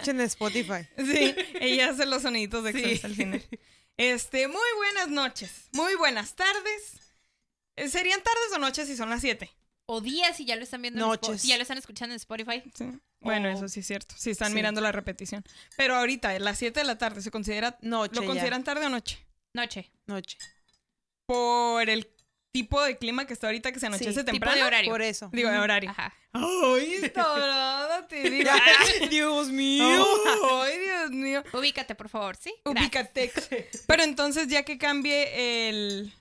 escuchen en Spotify. Sí, ella hace los soniditos de Sí. Excel al final. Este, muy buenas noches, muy buenas tardes. Eh, ¿Serían tardes o noches si son las 7? O días si ya lo están viendo en Noches. si ya lo están escuchando en Spotify. Sí. Bueno, eso sí es cierto. Si están Sí. mirando la repetición. Pero ahorita, a las 7 de la tarde, ¿se considera Noche lo ya. consideran tarde o noche? Noche. Noche. Por el tipo de clima que está ahorita que se anochece Sí, tipo temprano. de horario. Por eso. Digo, de horario. Ajá. Ay, te digo. Ay, Dios mío. Ay, Dios mío. Ubícate, por favor, ¿sí? Gracias. Ubicatex. Pero entonces, ya que cambie el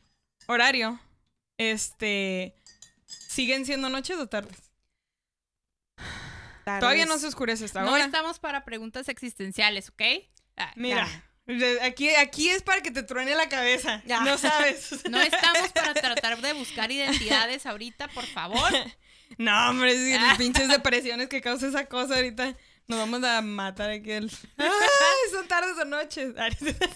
horario, este. ¿Siguen siendo noches o tardes? Tardes. Todavía no se oscurece hasta No ahora. estamos para preguntas existenciales, ¿ok? Ah, Mira. Aquí, aquí es para que te truene la cabeza. Ya. No sabes. No estamos para tratar de buscar identidades ahorita, por favor. No, hombre, sí, Ah. las pinches depresiones que causa esa cosa ahorita. Nos vamos a matar aquí el. ¡Ay! Son tardes o noches.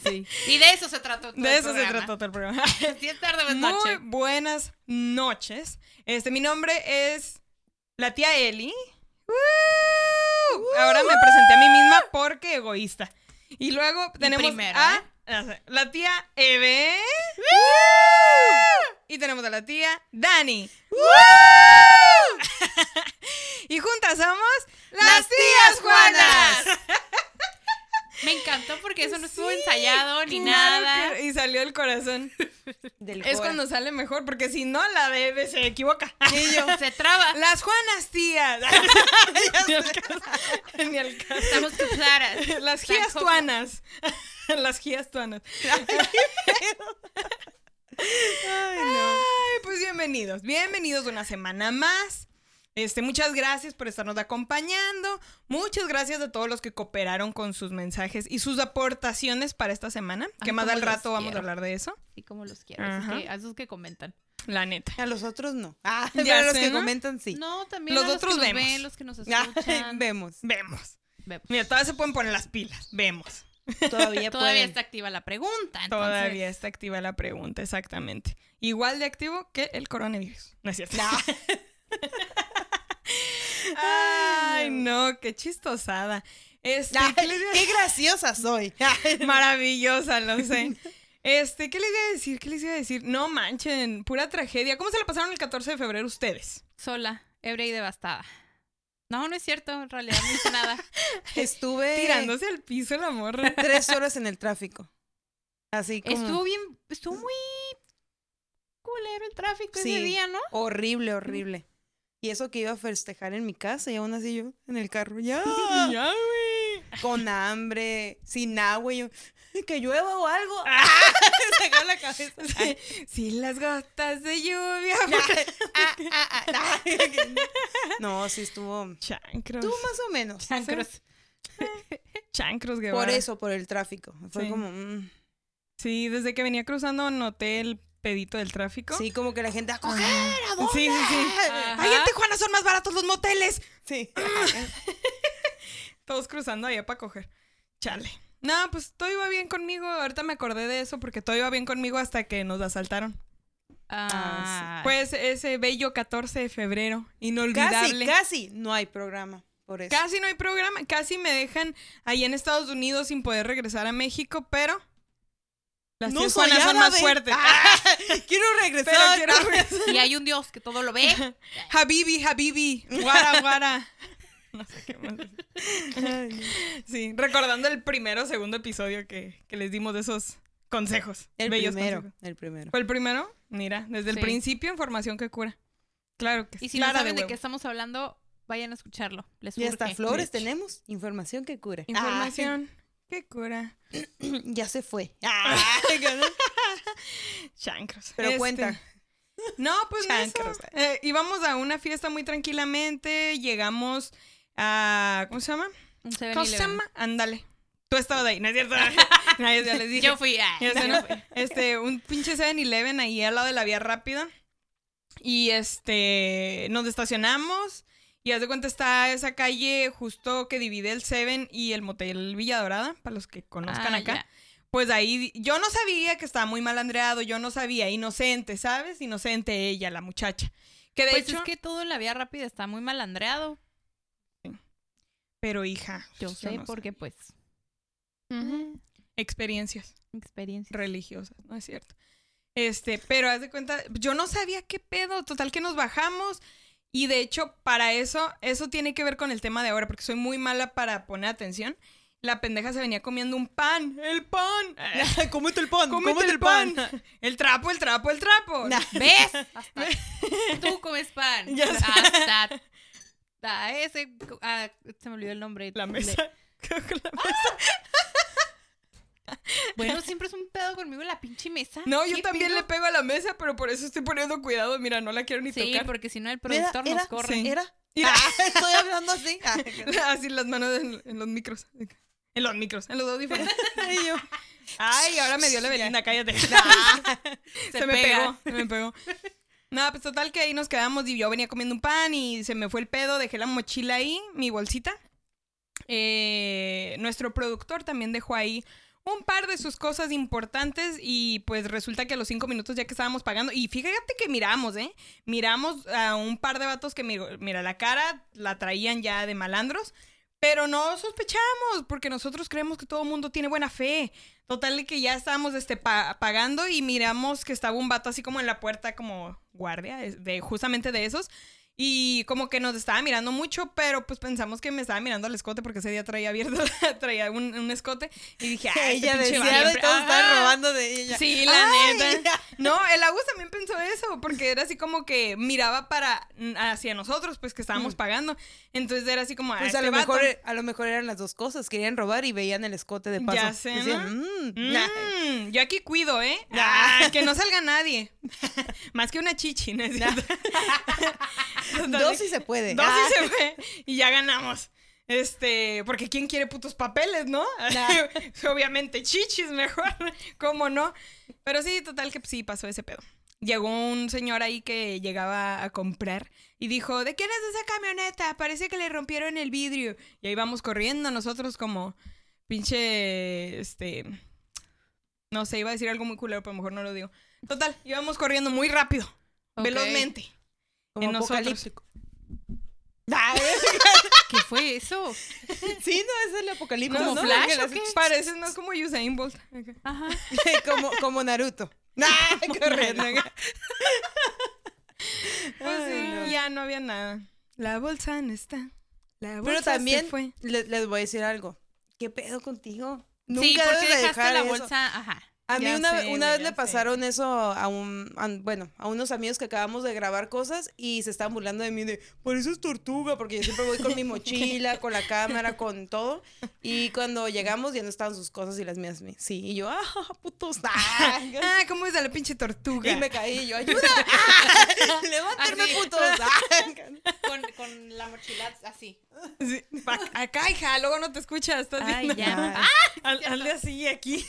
Sí. Y de eso se trató todo De el eso se trató todo el programa. Si es tarde o es Muy noche. buenas noches. Este, mi nombre es la tía Eli. ¡Woo! Ahora me presenté a mí misma porque egoísta. Y luego tenemos primero, a ¿eh? la tía Eve. Y tenemos a la tía Dani. y juntas somos las, Las tías tías Juanas. Me encantó porque eso no estuvo Sí, ensayado ni claro nada. que- y salió el corazón. Del Es Cora. cuando sale mejor, porque si no, la Eve se equivoca. Sí, yo. Se traba. Las Juanas tías. Ni al caso. Ni al caso. Estamos claras. Las gías tuanas. Las gías tuanas. Ay, no. Ay, pues bienvenidos. Bienvenidos una semana más. Este, muchas gracias por estarnos acompañando. Muchas gracias a todos los que cooperaron con sus mensajes y sus aportaciones para esta semana. Que más al rato vamos a hablar de eso. Sí, como los quiero. Que, a esos que comentan. La neta. A los otros no. Ah, Ya a los sé, que ¿no? comentan sí. No, también Los a los otros que nos vemos. ven, los que nos escuchan. vemos. Vemos. Vemos. Mira, todavía se pueden poner las pilas. Vemos. Todavía, Todavía está activa la pregunta. entonces- Todavía está activa la pregunta, exactamente. Igual de activo que el coronavirus. No es cierto. Ay, no, qué chistosada. Este, ¿qué graciosa soy. Maravillosa, lo sé. Este, ¿qué les iba a decir? ¿Qué les iba a decir? No manchen, pura tragedia. ¿Cómo se la pasaron el 14 de febrero ustedes? Sola, ebria y devastada. No, no es cierto. En realidad no hice nada. Estuve Tirándose al piso la morra. tres horas en el tráfico. Así como Estuvo bien, estuvo muy culero el tráfico Sí. ese día, ¿no? horrible, horrible. Y eso que iba a festejar en mi casa y aún así yo en el carro, ya, Ya, güey. con hambre, sin agua, y yo, que llueva o algo. Se agarra la cabeza. Sí, sí, las gotas de lluvia. Ah, ah, ah, ah. No, sí estuvo, Chancros. estuvo más o menos. Chancros. Chancros, Guevara. Por eso, por el tráfico. Fue Sí. como, mm, Sí, desde que venía cruzando noté el pedito del tráfico. sí, como que la gente a coger, Ajá. ¿a dónde? Sí, sí, sí. Ajá. Ay, en Tijuana son más baratos los moteles. Sí. Todos cruzando allá para coger. Chale. No, pues todo iba bien conmigo. Ahorita me acordé de eso porque todo iba bien conmigo hasta que nos asaltaron. Ah, Pues ese bello 14 de febrero. Casi, Inolvidable. casi no hay programa por eso. Casi no hay programa. Casi me dejan ahí en Estados Unidos sin poder regresar a México, pero. Las No son más fuertes. Ah, quiero pero regresar. quiero regresar. Y hay un Dios que todo lo ve. Habibi, Habibi. Guara, guara. No sé qué más. Sí, recordando el primero o segundo episodio que, que les dimos de esos consejos. El bellos primero, consejos. el primero. ¿Fue el primero? Mira, desde el Sí. principio, información que cura. Claro que sí. Y si no saben de, huevo. qué estamos hablando, vayan a escucharlo. Les Y hasta flores tenemos. Información que cure. Información que cura. Ya se fue. Chancros. Pero Este, cuenta. No, pues no Chancros. eso. Eh, íbamos a una fiesta muy tranquilamente. Llegamos a. ¿Cómo se llama? ¿Cómo se 7-Eleven. llama? Ándale. Tú estabas ahí, ¿no es cierto? No, ya les dije. Yo fui. ah, yo ¿no? fui. Este, un pinche 7-Eleven ahí al lado de la vía rápida. Y este, nos estacionamos. Y haz de cuenta está esa calle justo que divide el Seven y el motel Villa Dorada, para los que conozcan Ah, acá. Pues ahí yo no sabía que estaba muy mal andreado, yo no sabía, inocente, ¿sabes? Inocente ella, la muchacha. Que de Pues hecho, es que todo en la vía rápida está muy mal andreado. Pero hija, Yo yo sé no porque, pues, experiencias experiencia. religiosas, ¿no es cierto? Este, pero haz de cuenta, yo no sabía qué pedo, total que nos bajamos y de hecho para eso, eso tiene que ver con el tema de ahora, porque soy muy mala para poner atención. La pendeja se venía comiendo un pan, el pan, cómete el pan, cómete el pan, el trapo, el trapo, el trapo. Nah. ¿Ves? Hasta tú comes pan. Ya sé. Hasta, hasta ese. ah, se me olvidó el nombre. La Le- mesa. La mesa. bueno, siempre es un pedo conmigo la pinche mesa. No, yo ¿Qué también le pego a la mesa, pero por eso estoy poniendo cuidado. Mira, no la quiero ni Sí, tocar. porque si no el productor era, nos corre. Sí. Era. Mira. Ah, estoy hablando así. Ah, Así las manos en, en los micros. En los micros, en los audífonos. y yo, Ay, ahora me dio la. Belinda, cállate. se, me pega. pegó, se me pegó. No, pues total que ahí nos quedamos y yo venía comiendo un pan y se me fue el pedo, dejé la mochila ahí, mi bolsita. Eh, nuestro productor también dejó ahí un par de sus cosas importantes y pues resulta que a los cinco minutos ya que estábamos pagando, y fíjate que miramos, ¿eh? Miramos a un par de vatos que, mira, la cara la traían ya de malandros, pero no sospechamos porque nosotros creemos que todo el mundo tiene buena fe. Total que ya estábamos este, pa- pagando y miramos que estaba un vato así como en la puerta como guardia, de, justamente de esos. Y como que nos estaba mirando mucho, pero pues pensamos que me estaba mirando al escote porque ese día traía abierto, traía un, un escote. Y dije, ah, este ella pinche decía de estaban Ajá. robando de ella. Sí, la Ay, neta. No, el Agus también pensó eso, porque era así como que miraba para hacia nosotros, pues que estábamos Mm. pagando. Entonces era así como, ah, Pues a este lo, vato. mejor, a lo mejor eran las dos cosas. Querían robar y veían el escote de paso. Ya sé, Decían, ¿no? "Mm, nah". Mm, yo aquí cuido, ¿eh? Ah. Ah, que no salga nadie. Más que una chichi, ¿no es cierto? Dos sí se puede. Dos Ah, sí se fue y ya ganamos. Este, porque ¿quién quiere putos papeles, no? Obviamente chichis mejor, ¿cómo no? Pero sí, total que sí pasó ese pedo. Llegó un señor ahí que llegaba a comprar y dijo, ¿de quién es esa camioneta? Parece que le rompieron el vidrio. Y ahí vamos corriendo nosotros como pinche, este, no sé, iba a decir algo muy culero, pero mejor no lo digo. Total, íbamos corriendo muy rápido, velozmente. Como en apocalíptico. ¿Qué fue eso? sí, no, es el apocalipsis. ¿Como ¿no? Flash las- qué? Pareces más como Usain Bolt. Ajá. como, como Naruto. Ah, corriendo. Pues sí, no. ya no había nada. La bolsa no está. La bolsa Pero se también fue. le- les, voy a decir algo. ¿Qué pedo contigo? sí, Nunca porque debes de dejaste dejar la eso. bolsa. Ajá. A mí Ya una, sé, una vez ya le sé. pasaron eso a un, a- bueno, a unos amigos que acabamos de grabar cosas y se estaban burlando de mí de, pareces tortuga, porque yo siempre voy con mi mochila, con la cámara, con todo. Y cuando llegamos ya no estaban sus cosas y las mías, sí. Y yo, ah, putos. ah". Ah, ¿cómo es a la pinche tortuga? Y me caí y yo, ayuda. Ah, Levántame, Así. putos. Ah. Con, con la mochila así. Sí, acá, hija, luego no te escuchas. Estás Ay, ya. Ah, Haz- Hazle así aquí.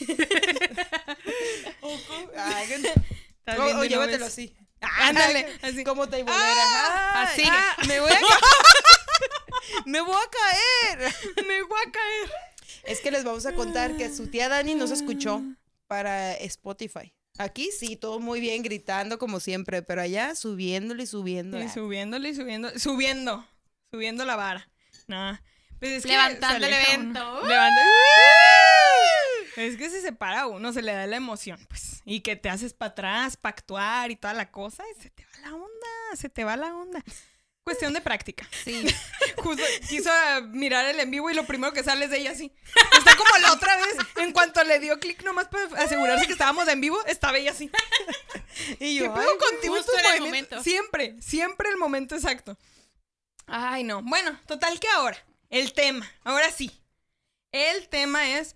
O- o no llévatelo así. Ándale, así. Como teibolera. Así. Ah, me voy a Me voy a caer. Me voy a caer. Es que les vamos a contar que su tía Dani nos escuchó para Spotify. Aquí sí, todo muy bien, gritando como siempre, pero allá subiéndole y subiéndole. Y subiéndole y subiendo. Subiendo. Subiendo la vara. No. Pues es que Levantando el evento. uno. Es que si se para a uno, se le da la emoción, pues. Y que te haces para atrás, para actuar y toda la cosa, y se te va la onda, se te va la onda. Cuestión de práctica. Sí. Justo quiso mirar el en vivo y lo primero que sale es de ella así. Está como la otra vez, en cuanto le dio clic nomás para asegurarse que estábamos en vivo, estaba ella así. Y ¿Qué yo, pedo ay, contigo justo en el momento. Siempre, siempre el momento exacto. Ay, no. Bueno, total que ahora, el tema, ahora sí. El tema es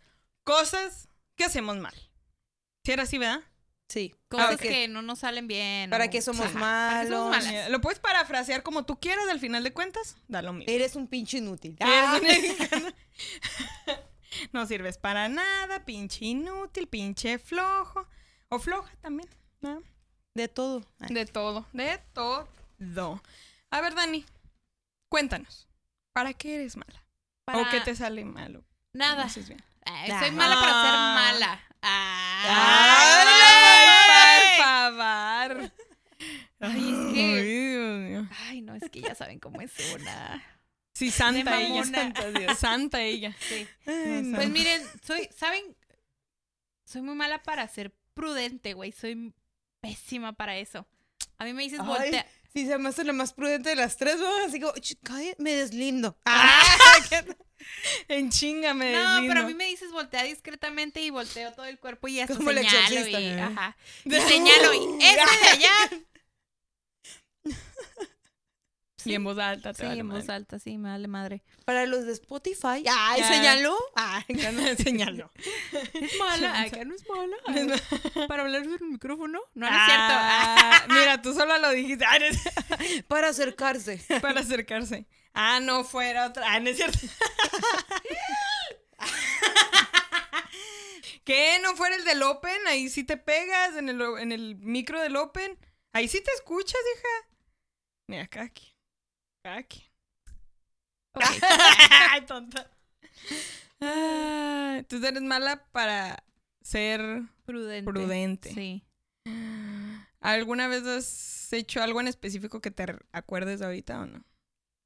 cosas que hacemos mal. Si era así, ¿verdad? sí. Cosas ¿Para qué? que no nos salen bien. ¿Para o- qué somos Ajá, ¿para qué somos malos? Lo puedes parafrasear como tú quieras, al final de cuentas, da lo mismo. Eres un pinche inútil. Eres un- no sirves para nada, pinche inútil, pinche flojo. O floja también. ¿no? De todo. De todo, de todo. A ver, Dani, cuéntanos. ¿Para qué eres mala? Para ¿O qué te sale malo? Nada. No haces bien. Ay, Ah. soy mala para ser Ah. mala. ¡Ay, por favor! Ay, es que- Ay, no, es que ya saben cómo es una. Sí, santa ella. Santa Dios. Santa ella. Sí. Ay, no. Pues miren, soy, ¿saben? Soy muy mala para ser prudente, güey. Soy pésima para eso. A mí me dices voltea. Sí, se me hace la más prudente de las tres, ¿no? Así como, "Ch, cállate, me deslindo. Ah, En chinga me No, pero a mí me dices voltea discretamente y volteo todo el cuerpo y hasta Como señalo y, ajá. Y señalo y ese de allá. Y en voz alta. te Sí, vale en voz alta, sí, me vale madre. Para los de Spotify. Ay, Ya. señaló. Ay, Señaló. Es mala, acá no es mala. Para hablar sobre el micrófono. No, no es Ah, Mira, tú solo lo dijiste. Ah, no es- para acercarse. para acercarse. Ah, no fuera otra. Ah, no es cierto. ¿Qué? ¿No fuera el del Open? Ahí sí te pegas en el, en el micro del Open. Ahí sí te escuchas, hija. Mira, acá aquí. Ay, tonta. Ah, entonces eres mala para ser Prudente. prudente. Sí. ¿Alguna vez has hecho algo en específico que te acuerdes ahorita o no?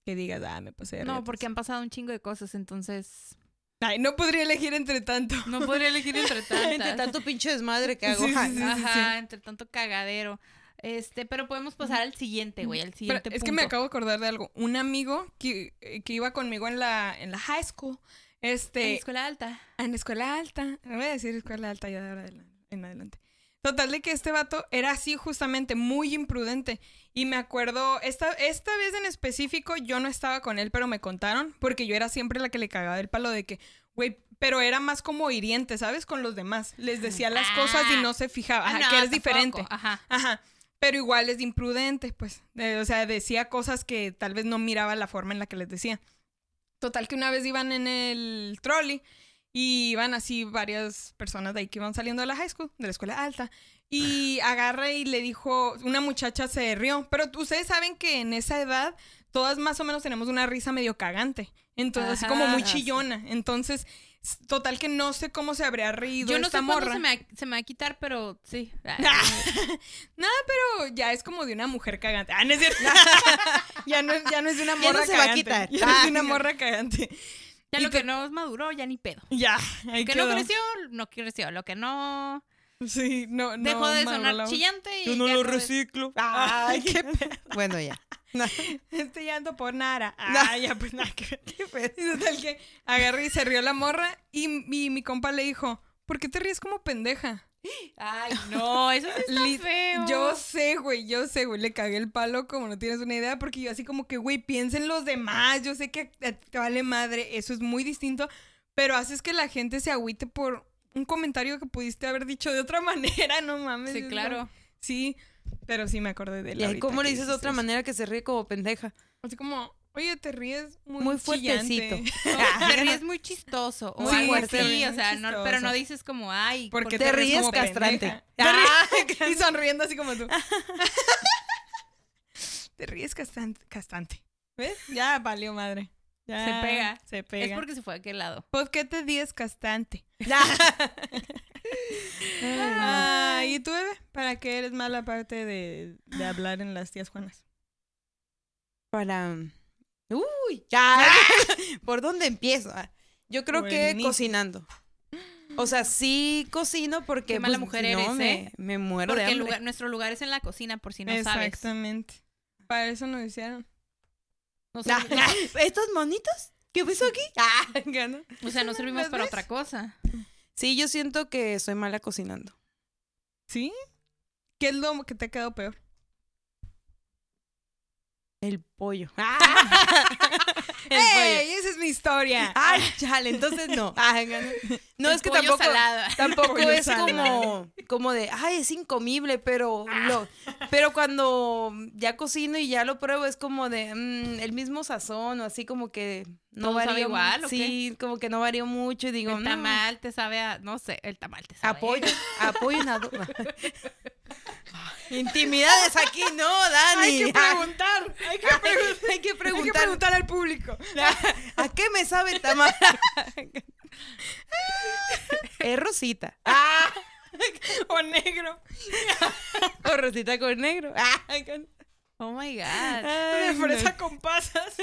Que digas, ah, me pasé de No, porque han pasado un chingo de cosas, entonces Ay, no podría elegir entre tanto. no podría elegir entre tantas. Entre tanto pinche desmadre que hago. Sí, sí, Ay, sí. Ajá, entre tanto cagadero. Este, pero podemos pasar al siguiente, güey, al Pero siguiente es que me acabo de acordar de algo. Un amigo que, eh, que iba conmigo en la, en la high school, este, En escuela alta. en la escuela alta, no voy a decir escuela alta ya de ahora en adelante. Total de que este vato era así justamente, muy imprudente. Y me acuerdo, esta, esta vez en específico yo no estaba con él, pero me contaron, porque yo era siempre la que le cagaba el palo de que, güey, pero era más como hiriente, ¿sabes? Con los demás. Les decía las cosas y Ah. no se fijaba, Ah, ajá, no, que eres tampoco, diferente. Ajá. Ajá. Pero igual es imprudente, pues. O sea, decía cosas que tal vez no miraba la forma en la que les decía. Total que una vez iban en el trolley y iban así varias personas de ahí que iban saliendo de la high school, de la escuela alta. Y agarra y le dijo, una muchacha se rió. Pero ustedes saben que en esa edad todas más o menos tenemos una risa medio cagante. Entonces, así como muy Ajá, chillona. Entonces, total que no sé cómo se habría reído Yo no esta sé cuándo morra. se me, va, se me va a quitar, pero sí. Nada, pero ya es como de una mujer cagante. Ah, no es cierto. ya, no, ya no es de una Ya morra no se va a cagante. quitar. Ya no es de Ah, una ya. morra cagante. Ya Y lo que no es maduro, ya ni pedo. Ya, ahí Que quedó. no creció, no creció. Lo que no Sí, no, no. dejó de sonar la- chillante y Yo no lo reciclo. Ay, qué pedo. Bueno, ya. Estoy llanto por Nara. Ah, ya, pues nada. Y total que agarré y se rió la morra y, mi- mi compa le dijo, ¿por qué te ríes como pendeja? Ay, no, eso sí está feo. Yo sé, güey, yo sé, güey, le cagué el palo como no tienes una idea, porque yo así como que, güey, piensa en los demás, yo sé que a- a ti te vale madre, eso es muy distinto, pero haces que la gente se agüite por un comentario que pudiste haber dicho de otra manera, no mames. Sí, claro. Sí, pero sí me acordé de él ¿Y ahorita cómo le dices de otra eso. manera que se ríe como pendeja? Así como, oye, te ríes muy, Muy chillante". fuertecito. No, te ríes muy chistoso. O algo así, muy o sea, no, pero no dices como, ay, Porque ¿por te, te ríes, ríes como castrante. Ah, y sonriendo así como tú. te ríes castrante. castrante. ¿Ves? Ya valió madre. Ya Se pega. Se pega. Es porque se fue a aquel lado. ¿Por qué te ríes castrante? Ah, ¿Y tú, bebé? ¿Para qué eres mala aparte de, de hablar en las tías Juanas? Para. Uy, ya. ¿Por dónde empiezo? Ah, Yo creo que cocinando. O sea, sí cocino porque Qué mala pues, mujer no, eres, me, ¿eh? me muero de Porque el hambre. lugar- nuestro lugar es en la cocina, por si no sabes. Exactamente. Para eso nos hicieron. No Ah, servi- ¿Estos monitos? ¿Qué pasó aquí? Ah, ¿no? o sea, no servimos ¿Las para ves? otra cosa. Sí, yo siento que soy mala cocinando. ¿Sí? ¿Qué es lo que te ha quedado peor? El pollo. El pollo. ¡Ey! Esa es mi historia. Ay, chale, entonces no. No, es que tampoco, salada. tampoco es como, como de, ay, es incomible, pero lo, pero cuando ya cocino y ya lo pruebo es como de mm, el mismo sazón o así como que no ¿Todo sabe varía igual, o Sí, como que no varía mucho y digo, El no, tamal te sabe a, no sé, el tamal te sabe. apoyo, apoyo en ado- Intimidades aquí, no, Dani. Hay que preguntar. Hay que, preguntar. Hay que Hay que preguntar, al público. ¿a qué me sabe el tamal? es rosita. O negro. O rosita con negro. Ah, Oh my God. Ay, Una no. fresa con pasas.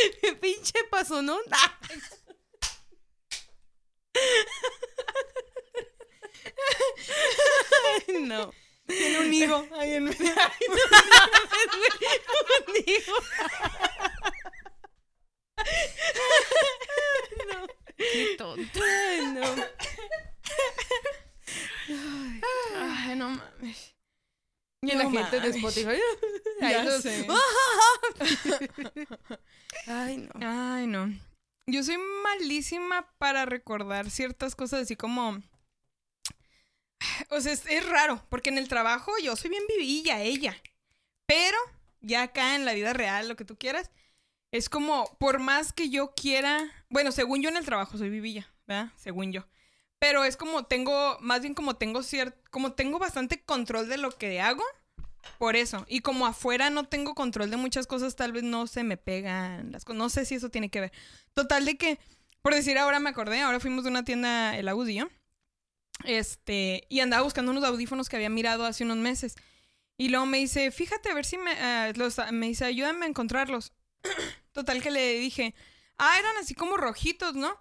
Pinche paso, ¿no? Ay, no. Tiene un higo ahí en medio. Digo, Qué tonto. Ay, no. Ay, no mames. Y la gente de. Spotify. Ya sé. Ay, no. Ay, no. Yo soy malísima para recordar ciertas cosas así como... O sea, es, es raro, porque en el trabajo yo soy bien vivilla, ella. Pero ya acá en la vida real, lo que tú quieras, es como, por más que yo quiera... Bueno, según yo en el trabajo soy vivilla, ¿verdad? Según yo. Pero es como tengo, más bien como tengo cierto, como tengo bastante control de lo que hago, por eso. Y como afuera no tengo control de muchas cosas, tal vez no se me pegan las cosas. No sé si eso tiene que ver. Total de que, por decir ahora me acordé, ahora fuimos de una tienda, el yo, Este, y andaba buscando unos audífonos que había mirado hace unos meses. Y luego me dice, fíjate a ver si me, los, me dice, ayúdame a encontrarlos. Total que le dije, ah, eran así como rojitos, ¿no?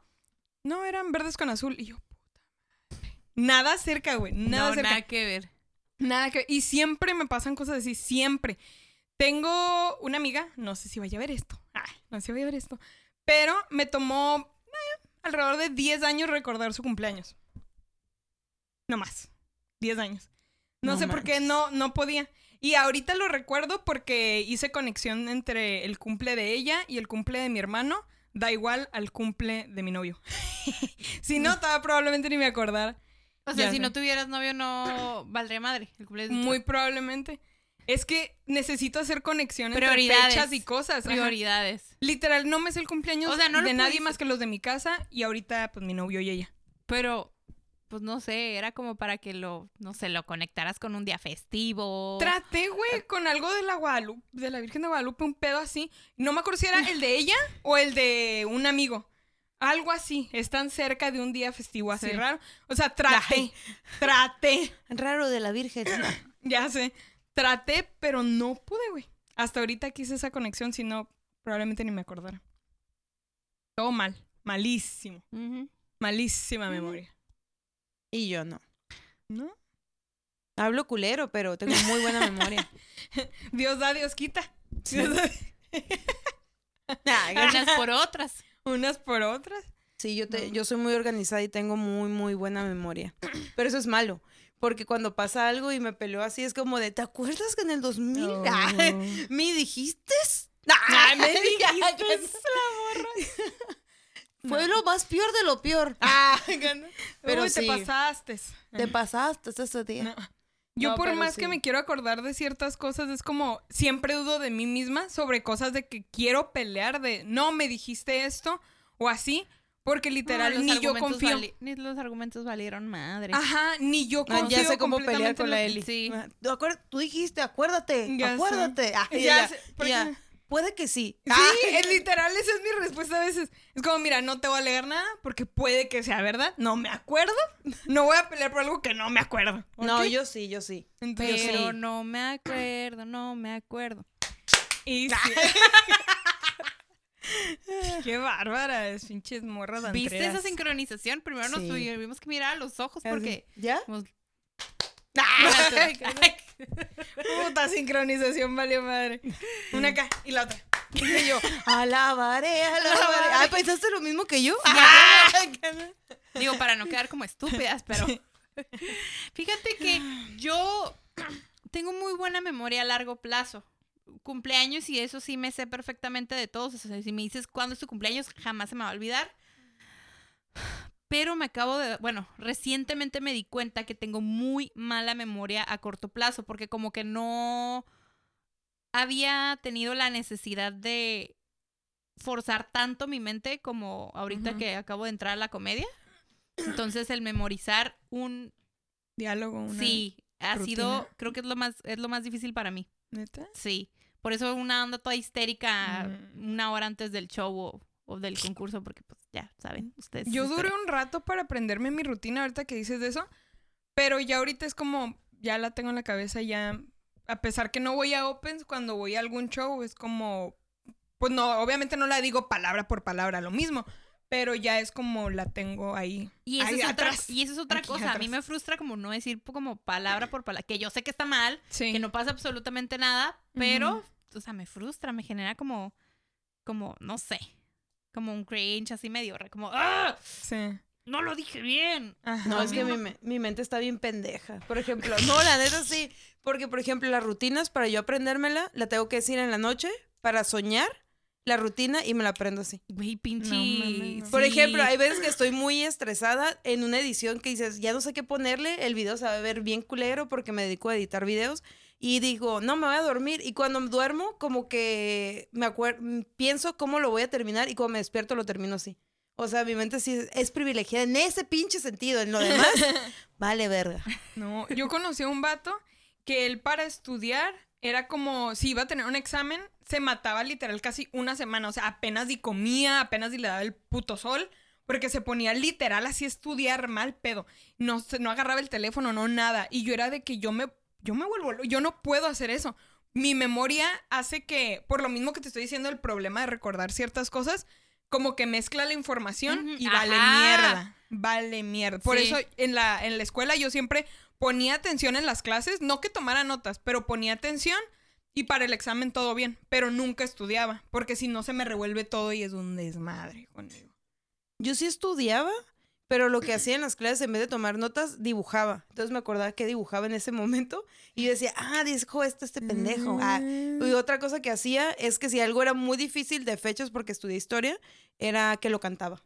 No, eran verdes con azul. Y yo. Nada cerca, güey. Nada no, cerca. nada que ver. Nada que Y siempre me pasan cosas así, siempre. Tengo una amiga, no sé si vaya a ver esto. Ay, no sé si vaya a ver esto. Pero me tomó eh, alrededor de 10 años recordar su cumpleaños. No más. 10 años. No, No sé por qué no, no podía. Y ahorita lo recuerdo porque hice conexión entre el cumple de ella y el cumple de mi hermano. Da igual al cumple de mi novio. si no, estaba probablemente ni me acordara. O sea, Ya si sé. no tuvieras novio, no valdría madre el cumpleaños. Muy probablemente. Es que necesito hacer conexión entre fechas y cosas. ajá. prioridades. Literal, no me sé el cumpleaños O sea, no lo de nadie pudiste. más que los de mi casa y ahorita, pues, mi novio y ella. Pero, pues no sé, era como para que lo, no sé, lo conectaras con un día festivo. Traté, güey, con algo de la Guadalupe, de la Virgen de Guadalupe, un pedo así. No me acuerdo si era el de ella o el de un amigo. Algo así. Están cerca de un día festivo así Sí. raro. O sea, traté. Traté. Raro de la Virgen. Ya sé. Traté, pero no pude, güey. Hasta ahorita quise esa conexión, si no, probablemente ni me acordara. Todo mal. Malísimo. Malísima memoria. Y yo no. ¿No? Hablo culero, pero tengo muy buena memoria. Dios da, Dios quita. Sí. Dios da- Ah. Unas por otras. Unas por otras. Sí, yo, te, yo soy muy organizada y tengo muy, muy buena memoria. Pero eso es malo. Porque cuando pasa algo y me peleo así, es como de, ¿te acuerdas que en el 2000 No. Ay, me dijiste? Ay, me dijiste. Fue lo más peor de lo peor. Pero Pero sí. te pasaste. Te pasaste ese día. No. Yo No, por más sí. que me quiero acordar de ciertas cosas, es como siempre dudo de mí misma sobre cosas de que quiero pelear, de no, me dijiste esto o así, porque literal No, ni yo confío. Ni los argumentos valieron madre. Ajá, ni yo confío ya sé cómo pelear completamente con en la Eli. Sí. Ah, ¿Tú, dijiste, acuérdate, Ya sé. acuérdate. Ah, Ya sé, ya, Puede que sí. Sí, es literal, esa es mi respuesta a veces. Es como, mira, no te voy a alegar nada porque puede que sea verdad. No me acuerdo. No voy a pelear por algo que no me acuerdo. No, yo sí, yo sí. Entonces, Pero sí. no me acuerdo, no me acuerdo. y sí. Qué bárbara, es pinches morras ¿Viste esa sincronización? Primero nos Sí. tuvimos que mirar a los ojos porque... ¿Ya? Puta sincronización, valió madre. Una acá y la otra. Y yo, Alabaré, alabaré. Ah, ¿pensaste lo mismo que yo? Digo, para no quedar como estúpidas, pero... Fíjate que yo tengo muy buena memoria a largo plazo. Cumpleaños y eso sí me sé perfectamente de todos. O sea, si me dices cuándo es tu cumpleaños, jamás se me va a olvidar. Pero me acabo de, bueno, recientemente me di cuenta que tengo muy mala memoria a corto plazo, porque como que no había tenido la necesidad de forzar tanto mi mente como ahorita que acabo de entrar a la comedia. Entonces el memorizar un diálogo, una sí ha rutina. sido, creo que es lo más es lo más difícil para mí. ¿Neta? Sí. Por eso una onda toda histérica Mm. una hora antes del show o, o del concurso, porque pues ya saben ustedes. Yo duré un rato para aprenderme mi rutina ahorita que dices de eso, pero ya ahorita es como, ya la tengo en la cabeza, ya, a pesar que no voy a Opens, cuando voy a algún show es como, pues no, obviamente no la digo palabra por palabra lo mismo, pero ya es como la tengo ahí. Y eso, ahí es otra, atrás. y eso es otra cosa. A mí atrás. me frustra como no decir como palabra por palabra. Que yo sé que está mal, Sí. que no pasa absolutamente nada, pero, Ujú. o sea, me frustra, me genera como, como, no sé, como un cringe así medio, re- como, ¡ah! Sí. No lo dije bien. Ajá. No, es que mi, me- mi mente está bien pendeja. Por ejemplo, no, la neta sí. Porque, por ejemplo, las rutinas, para yo aprendérmela, la tengo que decir en la noche para soñar la rutina y me la aprendo así. Güey, pinche. No mames, no. Por sí. ejemplo, hay veces que estoy muy estresada en una edición que dices, ya no sé qué ponerle, el video se va a ver bien culero porque me dedico a editar videos. Y digo, no, me voy a dormir. Y cuando duermo, como que me acuerdo, pienso cómo lo voy a terminar y cuando me despierto lo termino así. O sea, mi mente sí es, privilegiada en ese pinche sentido. En lo demás, vale verga. No, yo conocí a un vato que él para estudiar era como si iba a tener un examen, se mataba literal casi una semana. O sea, apenas ni comía, apenas ni le daba el puto sol. Porque se ponía literal así a estudiar mal pedo. No, no agarraba el teléfono, no nada. Y yo era de que yo me, yo me vuelvo, yo no puedo hacer eso. Mi memoria hace que, por lo mismo que te estoy diciendo, el problema de recordar ciertas cosas, como que mezcla la información y vale ajá. mierda. Vale mierda. Por Sí. eso en la, en la escuela yo siempre ponía atención en las clases, no que tomara notas, pero ponía atención y para el examen todo bien, pero nunca estudiaba, porque si no se me revuelve todo y es un desmadre conmigo. Yo sí estudiaba, pero lo que hacía en las clases, en vez de tomar notas, dibujaba. Entonces me acordaba que dibujaba en ese momento y yo decía, ah, dijo esto este pendejo. Ah, Y otra cosa que hacía es que si algo era muy difícil de fechas porque estudié historia, era que lo cantaba.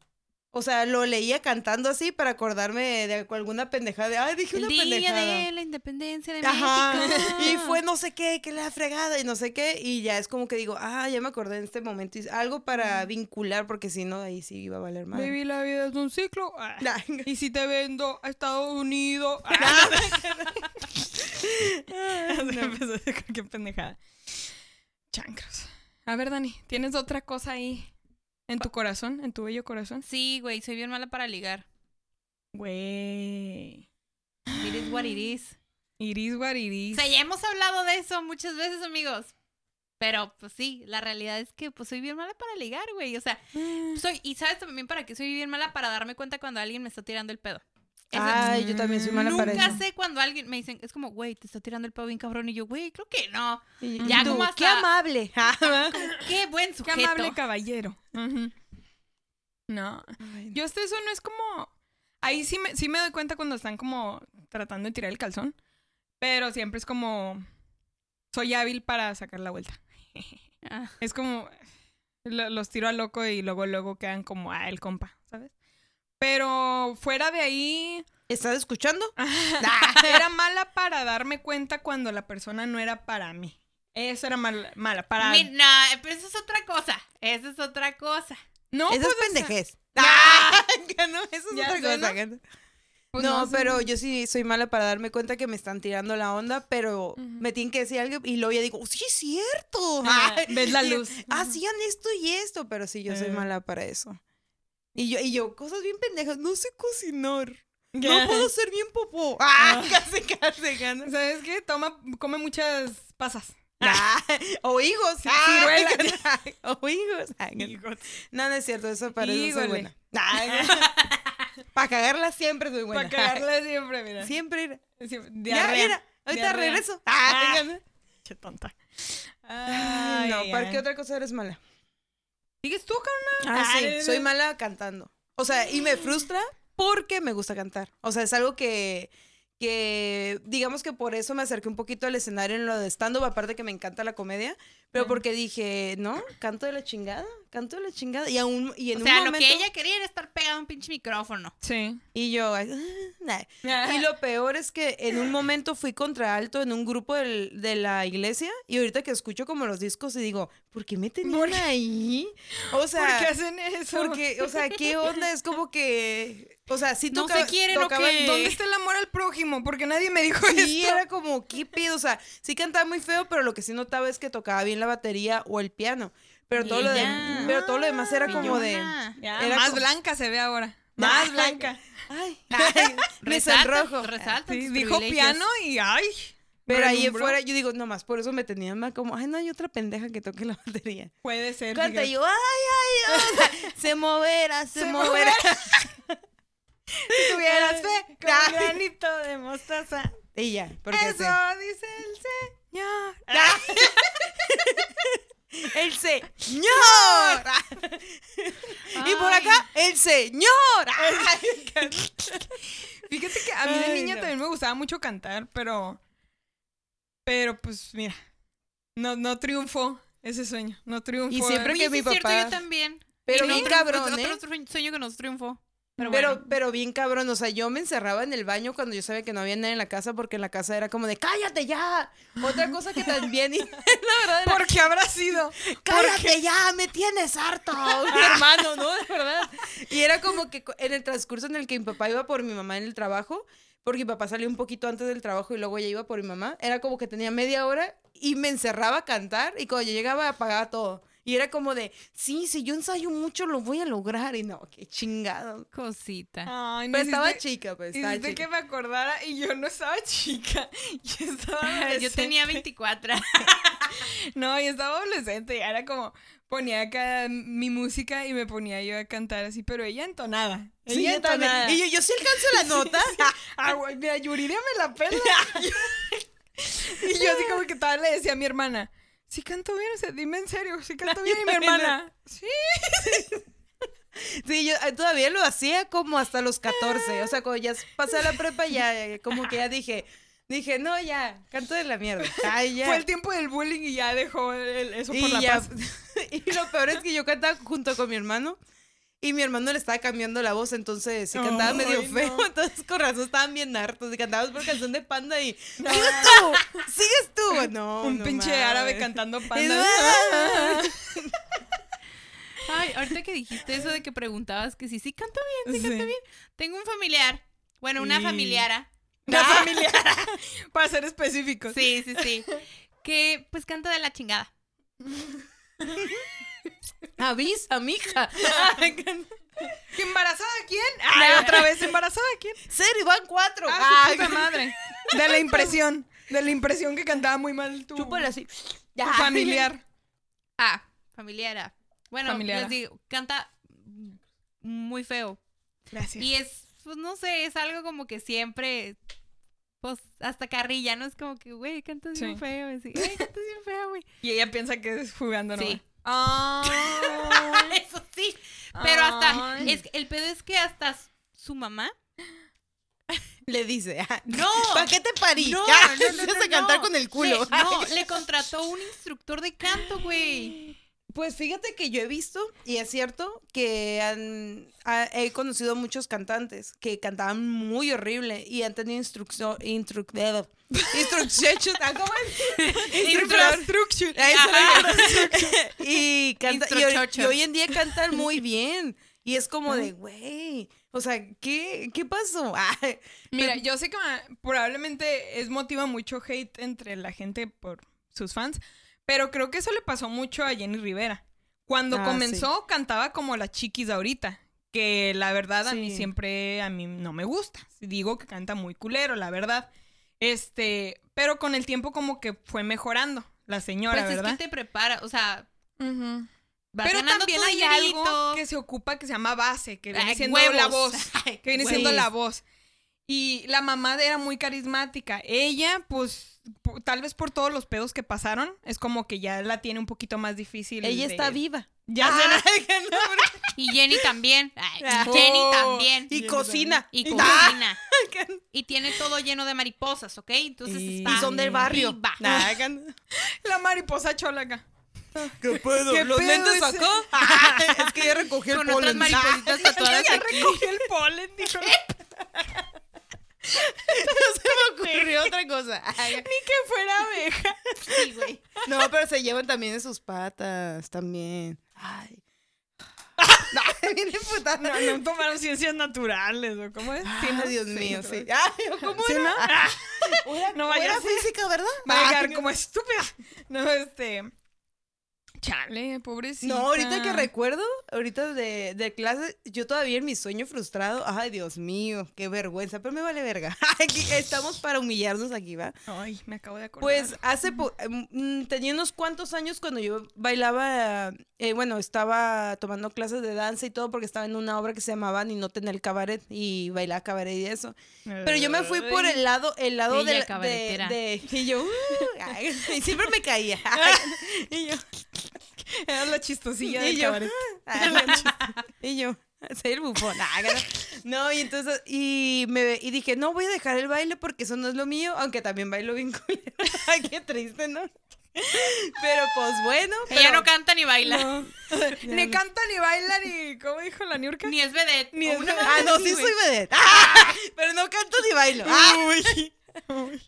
O sea, lo leía cantando así para acordarme de alguna pendejada. de, Ay, dije una día pendejada. de la independencia de Ajá. México. Y fue no sé qué, que la fregada y no sé qué. Y ya es como que digo, ah, ya me acordé en este momento. Y algo para vincular, porque si no, ahí sí iba a valer mal. Baby, la vida es un ciclo. Ah. Y si te vendo a Estados Unidos. Empezó a decir qué pendejada. Chancros. A ver, Dani, ¿tienes otra cosa ahí en tu corazón? ¿En tu bello corazón? Sí, güey, soy bien mala para ligar. Güey. It is what it is. Iris O guariris. sea, ya hemos hablado de eso muchas veces, amigos. Pero, pues sí, la realidad es que pues soy bien mala para ligar, güey. O sea, soy... Y ¿sabes también para qué soy bien mala? Para darme cuenta cuando alguien me está tirando el pedo. Eso- Ay, yo también soy mala para Nunca eso. sé cuando alguien me dicen, es como, güey, te está tirando el pedo bien cabrón. Y yo, güey, creo que no. Y- Ya y tú, como hasta- Qué amable. Qué buen Qué sujeto. amable caballero. No. Yo hasta eso no es como... Ahí sí me, sí me doy cuenta cuando están como tratando de tirar el calzón. Pero siempre es como... Soy hábil para sacar la vuelta. Ah, Es como... lo- los tiro a loco y luego, luego quedan como, ah, el compa, ¿sabes? Pero fuera de ahí... ¿Estás escuchando? era mala para darme cuenta cuando la persona no era para mí. Eso era mal- mala. Para... mi- no, pero eso es otra cosa. Eso es otra cosa. No, Esa pues, es o sea, pendejez. Ah, no, eso es Ya otra sé, cosa. ¿no? ¿no? pues, no, pero yo sí soy mala para darme cuenta que me están tirando la onda, pero Ujú. me tienen que decir algo y luego ya digo, sí es cierto. Ah, Ay, ves la luz. Hacían esto y esto, pero sí, yo soy Eh. mala para eso. Y yo, y yo, cosas bien pendejas, no sé cocinar. No puedo ser bien popó. Ah, casi, casi, gana. ¿Sabes qué? Toma, come muchas pasas. Ah, o higos. Ah, o higos. Ah, No, no es cierto, eso para eso soy Híjole. buena. para cagarla siempre soy buena. Para cagarla siempre, mira. Siempre. era. Siempre- Ya, mira, ahorita Diarrea. regreso. Ah. Ah, Qué tonta. no, ¿para qué otra cosa eres mala? ¿Sigues tú, cabrón? Ah, sí, Ay, soy mala cantando. O sea, y me frustra porque me gusta cantar. O sea, es algo que, que digamos que por eso me acerqué un poquito al escenario en lo de stand-up, aparte que me encanta la comedia, pero Mm. porque dije, no, canto de la chingada, canto de la chingada. Y, aún, y en O un sea, lo momento... que ella quería era estar pegada a un pinche micrófono. Sí. Y yo, ay, nah. Y lo peor es que en un momento fui contra alto en un grupo del- de la iglesia y ahorita que escucho como los discos y digo, ¿por qué me tenían ahí? O sea, ¿Por qué hacen eso? porque, o sea, ¿qué onda? Es como que, o sea, sí No se quieren, ¿o qué? ¿Dónde está el amor al prójimo? Porque nadie me dijo Sí, esto. era como, ¿qué pido? O sea, sí cantaba muy feo, pero lo que sí notaba es que tocaba bien la batería o el piano. Pero todo, lo, de- pero todo lo demás era como de... Era más blanca se ve ahora. Más blanca. Ay, ay, Resalta, resalta Sí, dijo piano y ay. Pero ahí afuera yo digo, nomás, por eso me tenían más como, ay, no hay otra pendeja que toque la batería. Puede ser. Canta yo, ay, ay, ay, se moverá, se, Se moverá. Si tuvieras fe, con un granito de mostaza. Y ya, porque Eso dice el señor. el señor. y por acá, el señor. Fíjate que a mí de niña no. también me gustaba mucho cantar, pero. Pero pues mira. No, no triunfó ese sueño. No triunfó. Y siempre Oye, que mi es cierto, papá- yo también. Pero Y bien cabrón, es ¿eh? Otro sueño- sueño que nos triunfó. Pero, Pero, bueno. pero bien cabrón, o sea, yo me encerraba en el baño cuando yo sabía que no había nadie en la casa porque en la casa era como de cállate ya. Otra cosa que también, y la verdad, era, ¿Por qué habrá sido? cállate ya, me tienes harto. Mi hermano, ¿no? De verdad. Y era como que en el transcurso en el que mi papá iba por mi mamá en el trabajo, porque mi papá salió un poquito antes del trabajo y luego ella iba por mi mamá, era como que tenía media hora y me encerraba a cantar y cuando yo llegaba apagaba todo. Y era como de, sí, si yo ensayo mucho lo voy a lograr. Y no, qué chingado. Cosita. Ay, no Pero estaba chica, pues. Estaba hiciste chica. que me acordara y yo no estaba chica. Yo estaba Yo adolescente. tenía 24. No, yo estaba adolescente. y Era como, ponía acá mi música y me ponía yo a cantar así, pero ella entonada. Sí, ella yo también. entonada. Y yo, yo sí alcanzo la nota. Ah, güey, mira, Yuridia me la pela. y yo así como que todavía le decía a mi hermana, sí canto bien, o sea, dime en serio, sí canto No, bien. Y mi hermana, sí. Sí, yo eh, todavía lo hacía como hasta los 14. O sea, cuando ya pasé la prepa, ya eh, como que ya dije, dije, no, ya, canto de la mierda. Ay, ya. Fue el tiempo del bullying y ya dejó el- eso por la ya- paz. y lo peor es que yo cantaba junto con mi hermano. Y mi hermano le estaba cambiando la voz, entonces sí cantaba medio no. feo. Entonces con razón estaban bien hartos. Y cantábamos por canción de panda y. ¡Sigues tú! ¡Sigues tú! No, Un no pinche mames. árabe cantando panda. Ay, ahorita que dijiste eso de que preguntabas que sí, sí canto bien, sí, canto Sí. bien. Tengo un familiar. Bueno, una Y- familiara. Una familia. Para ser específicos. Sí, sí, sí. Que pues canta de la chingada. Avisa, mija. ¿Que embarazada quién? Ay, otra vez embarazada quién. Serio, van cuatro. Ah, Ay, su puta madre. De la impresión. De la impresión que cantaba muy mal tu, Chúpala así. tu familiar. Ah, familiara. Bueno, Familiara. les digo, canta muy feo. Gracias. Y es, pues no sé, es algo como que siempre, pues hasta carrilla, ¿no? Es como que, güey, cantas bien Sí. feo. Así, güey, cantas bien feo, güey. Y ella piensa que es jugando, ¿no? Sí. Ah. Eso sí. Pero hasta, es, el pedo es que hasta su mamá. Le dice. ah, No. ¿Para qué te parí? No, Ya, no, no, no, a cantar con el culo. Le, no, le contrató un instructor de canto, güey. Pues fíjate que yo he visto, y es cierto, que han, ha- he conocido muchos cantantes que cantaban muy horrible y han tenido instrucción, instru, instrucción, ah, ¿cómo es? Le- y, canta, y, hoy, Instruchocho. y hoy en día cantan muy bien. Y es como de, güey, o sea, ¿qué, qué pasó? Ay, Mira, yo sé que ma- probablemente es motiva mucho hate entre la gente por sus fans, pero creo que eso le pasó mucho a Jenny Rivera. Cuando Ah, comenzó cantaba como la chiquis de ahorita, que la verdad a mí siempre a mí no me gusta. Digo que canta muy culero, la verdad. Este, pero con el tiempo como que fue mejorando la señora, Pues ¿verdad? es que te prepara, o sea, vas Pero también hay algo que se ocupa que se llama base, que viene Ay, siendo la voz. Ay, Que viene huevos. siendo la voz. Y la mamá era muy carismática. Ella, pues, tal vez por todos los pedos que pasaron, es como que ya la tiene un poquito más difícil. ella de- está viva. Ya que no, Y Jenny también. Ay, Ah. Jenny Oh. también. Y cocina. Y Ah, cocina. Y tiene todo lleno de mariposas, ¿ok? Entonces Y está son del barrio. Nah, no. La mariposa chola acá. ¿Qué pedo? ¿Qué ¿Los pedo lentes ese? acá? es que ya recogí el Con otras polen. maripositas tatuadas Ya aquí. el polen, dijo. No se me ocurrió otra cosa. Ay, Ni que fuera abeja. Sí, güey. No, pero se llevan también en sus patas, también. Ay. No, bien emputada. No, no tomaron ciencias naturales, ¿o cómo es? Sí, ¿no? Dios Sí, mío, sí. Ay, ¿cómo ¿Sí, era? no? Era- No vaya era física, ¿verdad? Va a qué- como estúpida. No, este. Chale, pobrecita. No, ahorita que recuerdo, ahorita de, de clase, yo todavía en mi sueño frustrado, ay Dios mío, qué vergüenza, pero me vale verga. Estamos para humillarnos aquí, ¿va? Ay, me acabo de acordar. Pues hace, po- mm, tenía unos cuantos años cuando yo bailaba, eh, bueno, estaba tomando clases de danza y todo porque estaba en una obra que se llamaba Ninote en el cabaret y bailaba cabaret y eso. Pero yo me fui por el lado, el lado de, de, de- y yo, uh, ay, y siempre me caía. y yo, Era la chistosilla y del yo, cabaret. ah, y yo, soy el bufón. Ah, No, y entonces, y me y dije, no voy a dejar el baile porque eso no es lo mío, aunque también bailo bien culero. Qué triste, ¿no? Pero pues bueno. Ella pero- no canta ni baila. No. ni canta ni baila ni. ¿Cómo dijo la Niurka? Ni es vedette. Ni es una. Ah, no, sí soy vedette. Ah, pero no canto ni bailo. Ah, Uy.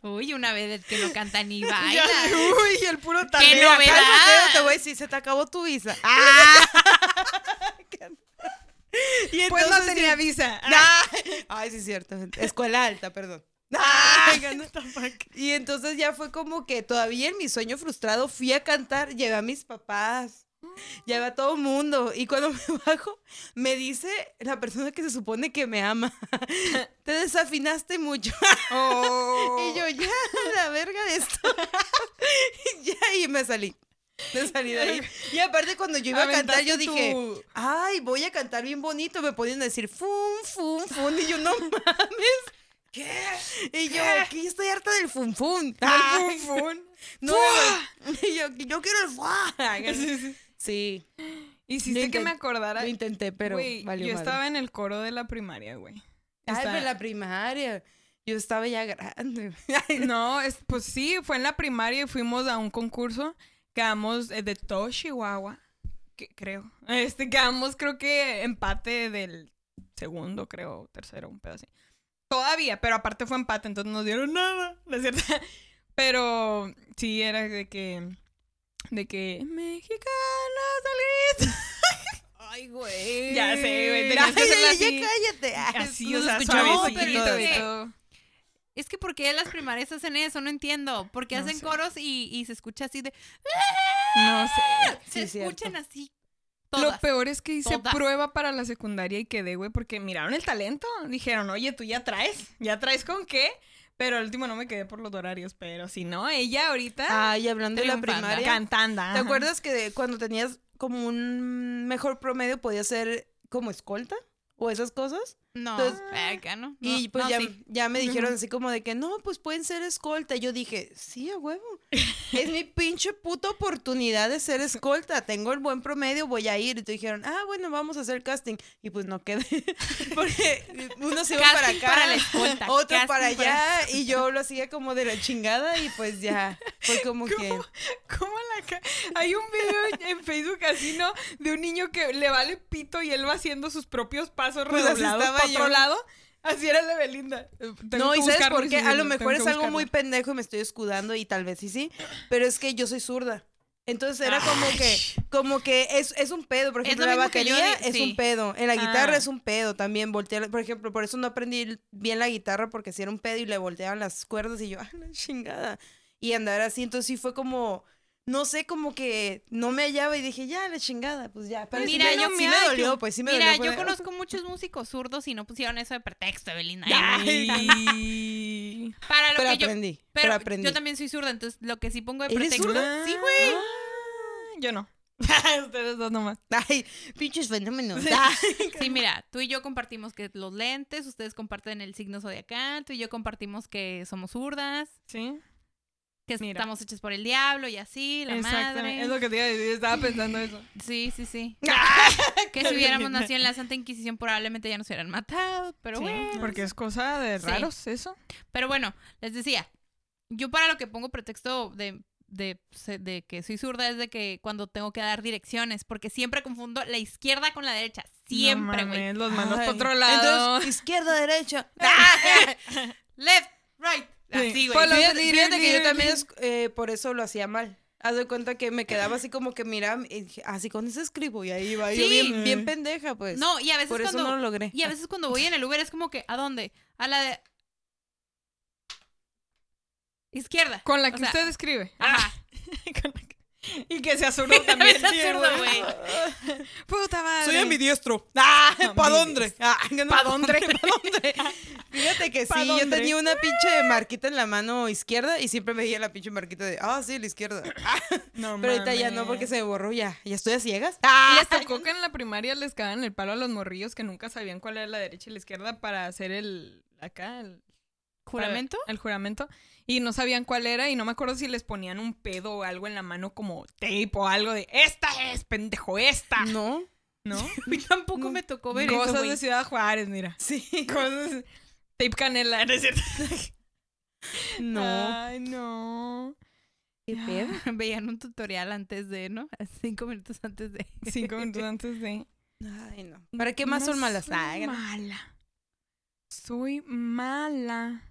Uy, una vedette que no canta ni Ya, baila. uy, el puro ¡Qué talento. novedad! Cálmate, te voy a decir, se te acabó tu visa. Ah. y Pues no entonces, tenía visa. Ah, Ay, sí es cierto. Escuela alta, perdón. Ah, y entonces ya fue como que todavía en mi sueño frustrado fui a cantar, llevé a mis papás, llevé a todo mundo. Y cuando me bajo, me dice la persona que se supone que me ama, te desafinaste mucho. Oh. Y yo, ya, la verga de esto. Y ya, y me salí. Me salí de ahí. Y aparte, cuando yo iba a cantar, yo dije, tu- ay, voy a cantar bien bonito. Me podían decir, fum, fum, fum. Y yo, no mames. ¿Qué? Y yo, aquí estoy harta del fum, fum. El fun, fun. no, y yo, yo quiero el fuá. Sí, sí. Sí, Hiciste Lo que me acordara. lo intenté, pero Güey, valió yo madre. estaba en el coro de la primaria, güey. Ay, pero la primaria. Yo estaba ya grande. No, es, pues sí, fue en la primaria y fuimos a un concurso. Quedamos eh, de todo Chihuahua, que, creo. Este, quedamos creo que empate del segundo, creo, tercero, un pedo así. Todavía, pero aparte fue empate, entonces no nos dieron nada, ¿no es cierto? Pero sí, era de que, de que, mexicanos al. Ay, güey. Ya sé, güey, tenías que hacerla ya, así. ya cállate. Ay, Así, o se sea, suavecito es que- todo. Es que ¿por qué las primarias hacen eso? No entiendo. ¿Por qué No hacen sé. coros y, y se escucha así de... No sé. se Sí, escuchan cierto. así Lo todas. peor es que hice Todas. prueba para la secundaria y quedé, güey, porque miraron el talento. Dijeron, oye, tú ya traes, ya traes con qué. Pero al último no me quedé por los horarios. Pero si no, ella ahorita Ay, hablando de la primaria. cantando. ¿Te acuerdas que de- cuando tenías como un mejor promedio podías ser como escolta? ¿O esas cosas? No, Entonces- acá no. y pues no, ya, sí. ya me dijeron así como de que no, pues pueden ser escolta. Y yo dije, sí, a huevo. es mi pinche puta oportunidad de ser escolta. Tengo el buen promedio, voy a ir. Y te dijeron, ah, bueno, vamos a hacer casting. Y pues no quedé. Porque uno se iba para acá, para la escolta, otro para para- allá. Y yo lo hacía como de la chingada. Y pues ya, fue como que. ¿Cómo la ca- Hay un video en Facebook así, ¿no? De un niño que le vale pito y él va haciendo sus propios pasos Pues redoblados otro lado. Así era el de Belinda. Eh, tengo no, que y ¿sabes por qué? A lo mejor es algo muy pendejo y me estoy escudando y tal vez sí sí, pero es que yo soy zurda. Entonces era como que, como que es, es un pedo, por ejemplo, lo la yo batería es sí. un pedo, en la guitarra Ah. es un pedo también, voltear, por ejemplo, por eso no aprendí bien la guitarra porque si era un pedo y le volteaban las cuerdas y yo, ah, la chingada, y andar así, entonces sí fue como, no sé, como que no me hallaba y dije, ya, la chingada, pues ya, pero Mira, sí, me, yo- sí mira, me yo- dolió, pues sí me Mira, dolió. fue yo de, conozco muchos músicos zurdos y no pusieron eso de pretexto, Evelina. Ay. Para lo pero que yo... aprendí, Pero, pero aprendí. yo también soy zurda, entonces lo que sí pongo de ¿Eres pretexto... zurda? Sí, güey. Ah, Yo no. Ustedes dos nomás. Ay, pinches fenómenos. Sí, mira, tú y yo compartimos que los lentes, ustedes comparten el signo zodiacal, tú y yo compartimos que somos zurdas, Sí. Que Mira. estamos hechas por el diablo y así, la madre. Es lo que te iba a decir. Estaba pensando eso. Sí, sí, sí. que si hubiéramos nacido en la Santa Inquisición probablemente ya nos hubieran matado, pero Sí, bueno. Porque es cosa de Sí. raros eso. Pero bueno, les decía, yo para lo que pongo pretexto de, de, de que soy zurda es de que cuando tengo que dar direcciones, porque siempre confundo la izquierda con la derecha. Siempre, güey. los mandos Ay, para otro lado. Entonces, izquierda, derecha. Left, right. Sí. Así, güey. Por lo- Fíjate, fíjate que yo también es- eh, por eso lo hacía mal. Haz de cuenta que me quedaba así como que miraba y dije, así con eso escribo y ahí iba yo Sí. bien, bien pendeja, pues. No, y a veces por eso cuando... no lo logré. Y a veces cuando voy en el Uber es como que, ¿a dónde? A la de... Izquierda. Con la O que sea, usted escribe. Ajá. Con Y que sea zurdo también. Güey. Puta madre. Soy ambidiestro. ¡Ah! ¿Pa' dónde? Ah, no, ¿Pa' dónde? ¿Pa' dónde? Fíjate que ¿Pa' sí, yo tenía una pinche marquita en la mano izquierda y siempre veía la pinche marquita de, ah, sí, la izquierda. Ah, No pero ahorita ya no, porque se borró ya. ¿Ya estoy a ciegas? ¡Ah! Les tocó que en la primaria les cagaban el palo a los morrillos que nunca sabían cuál era la derecha y la izquierda para hacer el. Acá, el. ¿Juramento? El juramento. Y no sabían cuál era y no me acuerdo si les ponían un pedo o algo en la mano como tape o algo de esta es, pendejo, esta. No. ¿No? A mí tampoco No. me tocó ver Cosas eso, de Ciudad Juárez, mira. Sí. Cosas. Tape canela, ¿no es cierto? No. Ay, no. ¿Qué pedo? Veían un tutorial antes de, ¿no? Cinco minutos antes de. Cinco minutos antes de. Ay, no. ¿Para qué más son malas? Soy no. mala. Soy mala.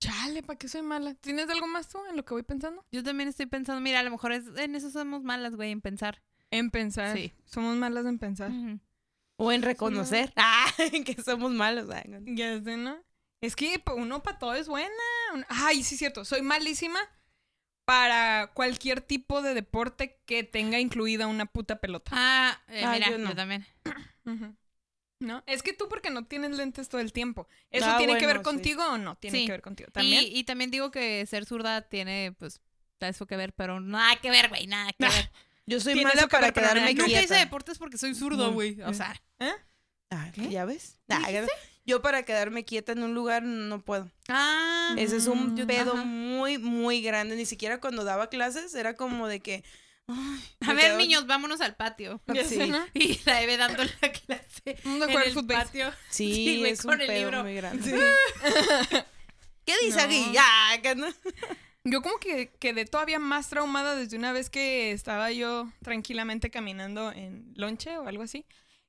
Chale, ¿para qué soy mala? ¿Tienes algo más tú en lo que voy pensando? Yo también estoy pensando, mira, a lo mejor es- en eso somos malas, güey, en pensar. En pensar. Sí. Somos malas en pensar. O en reconocer. Ah, que somos malos. No. Ya sé, ¿no? Es que uno para todo es buena. Ay, sí, es cierto. Soy malísima para cualquier tipo de deporte que tenga incluida una puta pelota. Ah, eh, Ah, mira, yo también. Ujú. ¿No? Es que tú porque no tienes lentes todo el tiempo. ¿Eso Ah, tiene que ver sí. contigo o no? Tiene Sí. que ver contigo. También. Y, y también digo que ser zurda tiene, pues, eso que ver, pero nada que ver, güey, nada que ver. Yo soy mala que para quedarme que Nunca quieta. hice deportes porque soy zurdo, No. güey. O sea, ¿Eh? Ah, ¿Qué? ¿Ya ves? Ah, ves. Yo para quedarme quieta en un lugar no puedo. ah, Ese es un Mm, pedo ajá. muy, muy grande. Ni siquiera cuando daba clases era como de que... ay, A ver, quedo- niños, vámonos al patio. Sí. ¿no? Y la Eve dando la clase a en el fútbol. patio. Sí, Sí, güey, es con un el pedo libro. muy grande. Sí. ¿Qué dice No. aquí? Ya, que no. Yo como que quedé todavía más traumada desde una vez que estaba yo tranquilamente caminando en lonche o algo así.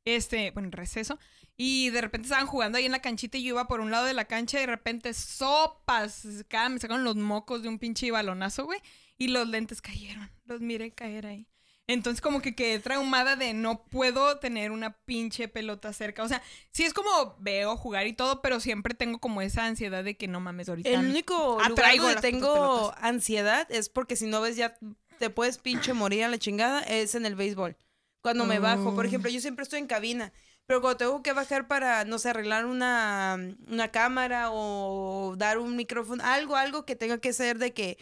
Este, bueno, en receso. Y de repente estaban jugando ahí en la canchita y yo iba por un lado de la cancha y de repente sopas. Me sacaron los mocos de un pinche balonazo, güey. Y los lentes cayeron. Los miré caer ahí. Entonces como que quedé traumada de no puedo tener una pinche pelota cerca. O sea, sí es como veo jugar y todo, pero siempre tengo como esa ansiedad de que no mames ahorita. El único lugar donde tengo ansiedad es porque si no ves ya te puedes pinche morir a la chingada, es en el béisbol. Cuando me bajo, por ejemplo, yo siempre estoy en cabina, pero cuando tengo que bajar para, no sé, arreglar una, una cámara o dar un micrófono, algo, algo que tenga que ser de que...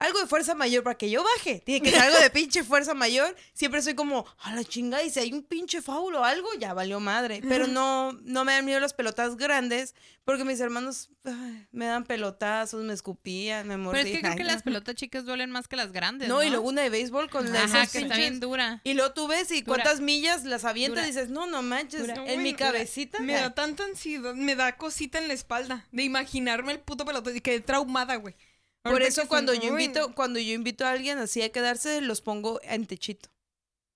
Algo de fuerza mayor para que yo baje. Tiene que ser algo de pinche fuerza mayor. Siempre soy como, a la chingada, y si hay un pinche foul o algo, ya valió madre. Pero no, no me dan miedo las pelotas grandes, porque mis hermanos ay, me dan pelotazos, me escupían, me Pero mordían. es que creo que las pelotas chicas duelen más que las grandes. no, No, y luego una de béisbol con las Ajá, que está pinches- bien dura. Y luego tú ves y Dura. cuántas millas las avientas y dices, no, no manches, Dura. en mi cabecita. Me da tanta ansiedad, me da cosita en la espalda de imaginarme el puto pelotón y quedé traumada, güey. Por eso cuando yo invito, cuando yo invito a alguien así a quedarse, los pongo en techito.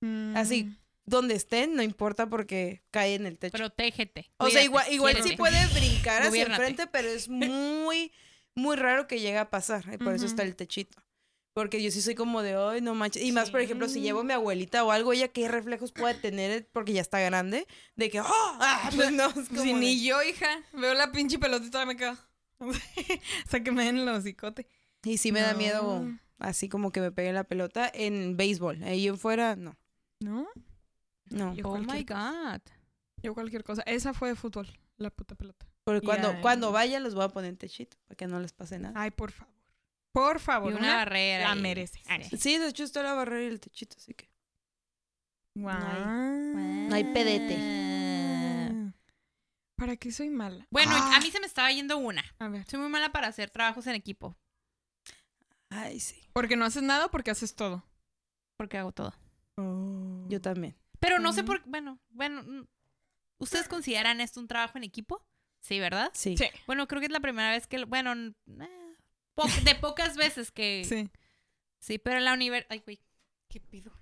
Mm. Así, donde estén, no importa porque cae en el techo. Protégete. o sea, igual, igual sí puede brincar hacia Gobiérnate. enfrente, pero es muy, muy raro que llegue a pasar. y por eso está el techito. Porque yo sí soy como de, ay, no manches. Y más, por ejemplo, si Sí. llevo a mi abuelita o algo, ella qué reflejos puede tener porque ya está grande. De que, ¡oh! ah, pues no, es como Sí, de- ni yo, hija. Veo la pinche pelotita y me quedo. o sea, que me den los hocicote. Y sí me da No. miedo así como que me pegue la pelota en béisbol. Ahí en fuera, no. ¿No? No. Yo Oh my God. Yo cualquier cosa. Esa fue de fútbol, la puta pelota. Porque cuando, cuando no. vaya los voy a poner en techito para que no les pase nada. Ay, por favor. Por Y favor. una, una- barrera. la y- merece. Sí. Sí, de hecho está la barrera y el techito, así que. Guau. No hay pedete. ¿Para qué soy mala? Bueno, Ah. a mí se me estaba yendo una. A ver. Soy muy mala para hacer trabajos en equipo. Ay, sí. Porque no haces nada o porque haces todo. Porque hago todo. Yo también. Pero no sé Ujú. por qué. Bueno, bueno. mm, ¿Ustedes consideran esto un trabajo en equipo? Sí, ¿verdad? Sí. Sí. Bueno, creo que es la primera vez que. Bueno, eh, po- de pocas veces que. Sí, Sí. pero en la universidad. Ay, güey. ¿Qué pido?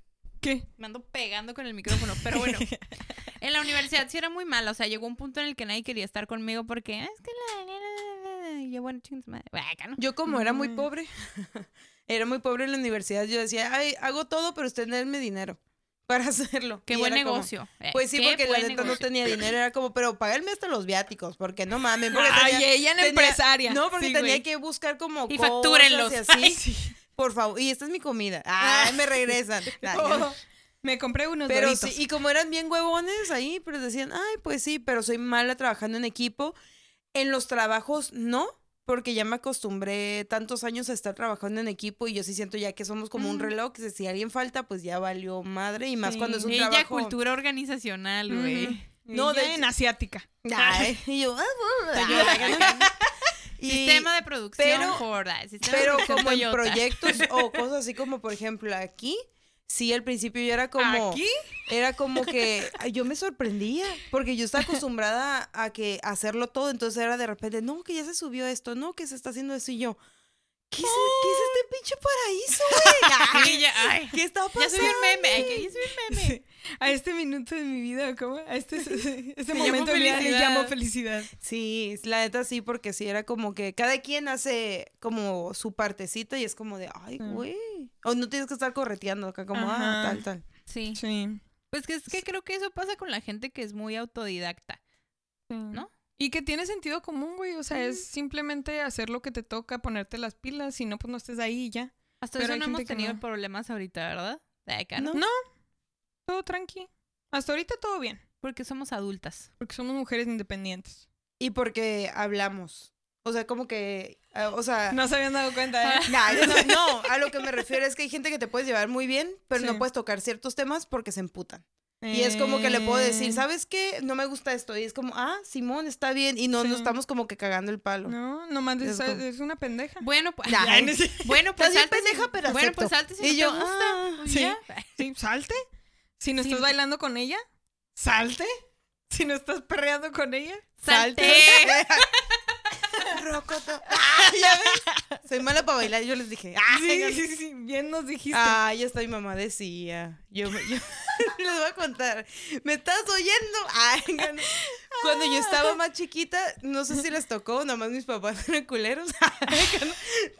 ¿Qué? Me ando pegando con el micrófono. Pero bueno, en la universidad sí era muy mala. O sea, llegó un punto en el que nadie quería estar conmigo porque. "Ah, Es que la. la, la, la", Y yo, bueno, chingas madre. Bueno. Yo como era muy Mm. pobre, era muy pobre en la universidad, yo decía, ay, hago todo, pero usted denme dinero para hacerlo. Qué Y buen era como- negocio. eh, Pues sí, qué porque la neta no tenía dinero, era como, pero págame hasta los viáticos, porque no mames. Porque Ay, tenía- ella en tenía- empresaria. No, porque Sí, tenía güey. que buscar como Y cosas factúrenlos. y así. Ay, Sí. por favor, y esta es mi comida. Ay, me regresan. Ay. Oh, me compré unos Pero Doritos. sí, y como eran bien huevones ahí, pero decían, ay, pues sí, pero soy mala trabajando en equipo. En los trabajos no, porque ya me acostumbré tantos años a estar trabajando en equipo y yo sí siento ya que somos como un Ujú. reloj, que si alguien falta, pues ya valió madre y más Sí. cuando es un Ella trabajo. cultura organizacional, güey. Ujú. No, de- en asiática. Ay, y yo, ah, ah, y- Sistema de producción pero- ah, sistema de Pero producción como en proyectos o cosas así como, por ejemplo, aquí, sí, al principio yo era como... ¿Aquí? Era como que yo me sorprendía, porque yo estaba acostumbrada a que a hacerlo todo, entonces era de repente, no, que ya se subió esto, no, que se está haciendo eso y yo, ¿qué es, ¿qué es este pinche paraíso, güey? Sí, ya, ay, ¿Qué está pasando? ya subí un meme, ay, que ya subí un meme. Sí. A este minuto de mi vida, ¿cómo? A este, este momento de mi vida le felicidad. llamo felicidad. Sí, la neta sí, porque sí era como que cada quien hace como su partecita y es como de, ay, Mm. O no tienes que estar correteando acá como, ah, tal, tal. Sí. Sí. Pues que es que creo que eso pasa con la gente que es muy autodidacta. ¿No? Y que tiene sentido común, güey. O sea, es simplemente hacer lo que te toca, ponerte las pilas. Si no, pues no estés ahí y ya. Hasta Pero eso no hemos tenido no. problemas ahorita, ¿verdad? De acá, No. No. Todo tranqui. Hasta ahorita todo bien. Porque somos adultas. Porque somos mujeres independientes. Y porque hablamos. O sea, como que, ah, o sea... No se habían dado cuenta, ¿eh? Nah, no, no, a lo que me refiero es que hay gente que te puedes llevar muy bien, pero Sí. no puedes tocar ciertos temas porque se emputan. Y es como que le puedo decir, Eh, ¿sabes qué? No me gusta esto. Y es como, ah, Simón, está bien. Y no Sí. nos estamos como que cagando el palo. No, nomás es, Es como- es una pendeja. Bueno, pues. Nah, bueno, pues salte pendeja, pero Bueno, acepto. pues salte si Y no yo, te gusta. ah, pues sí. ya. Sí, salte. Si no Sí. estás bailando con ella, salte. Si no estás perreando con ella, Salte. Rocoto. Ah, ¿ya ves? Soy mala para bailar. Yo les dije, ah, Sí, sí, sí, bien nos dijiste. Ah, ya está mi mamá decía. Yo, yo les voy a contar. ¿Me estás oyendo? Ay. Cuando yo estaba más chiquita, no sé si les tocó, nomás mis papás eran culeros.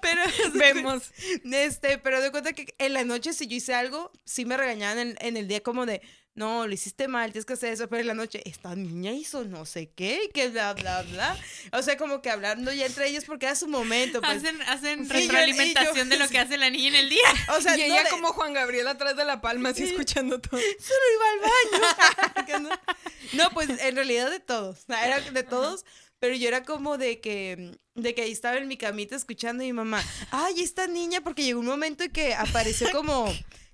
pero Vemos. este, pero de cuenta que en la noche si yo hice algo, sí me regañaban en, en el día como de, no, lo hiciste mal, tienes que hacer eso, pero en la noche, esta niña hizo no sé qué, y que bla, bla, bla. O sea, como que hablando ya entre ellos porque era su momento, pues. Hacen, hacen Sí, yo- retroalimentación yo- de lo que hace la niña en el día. o sea, y no ella de- como Juan Gabriel atrás de la palma, así escuchando todo. solo iba al baño. no, pues en realidad de todos. Era de todos. Pero yo era como de que, de que ahí estaba en mi camita escuchando a mi mamá. Ay, esta niña, porque llegó un momento en que apareció como,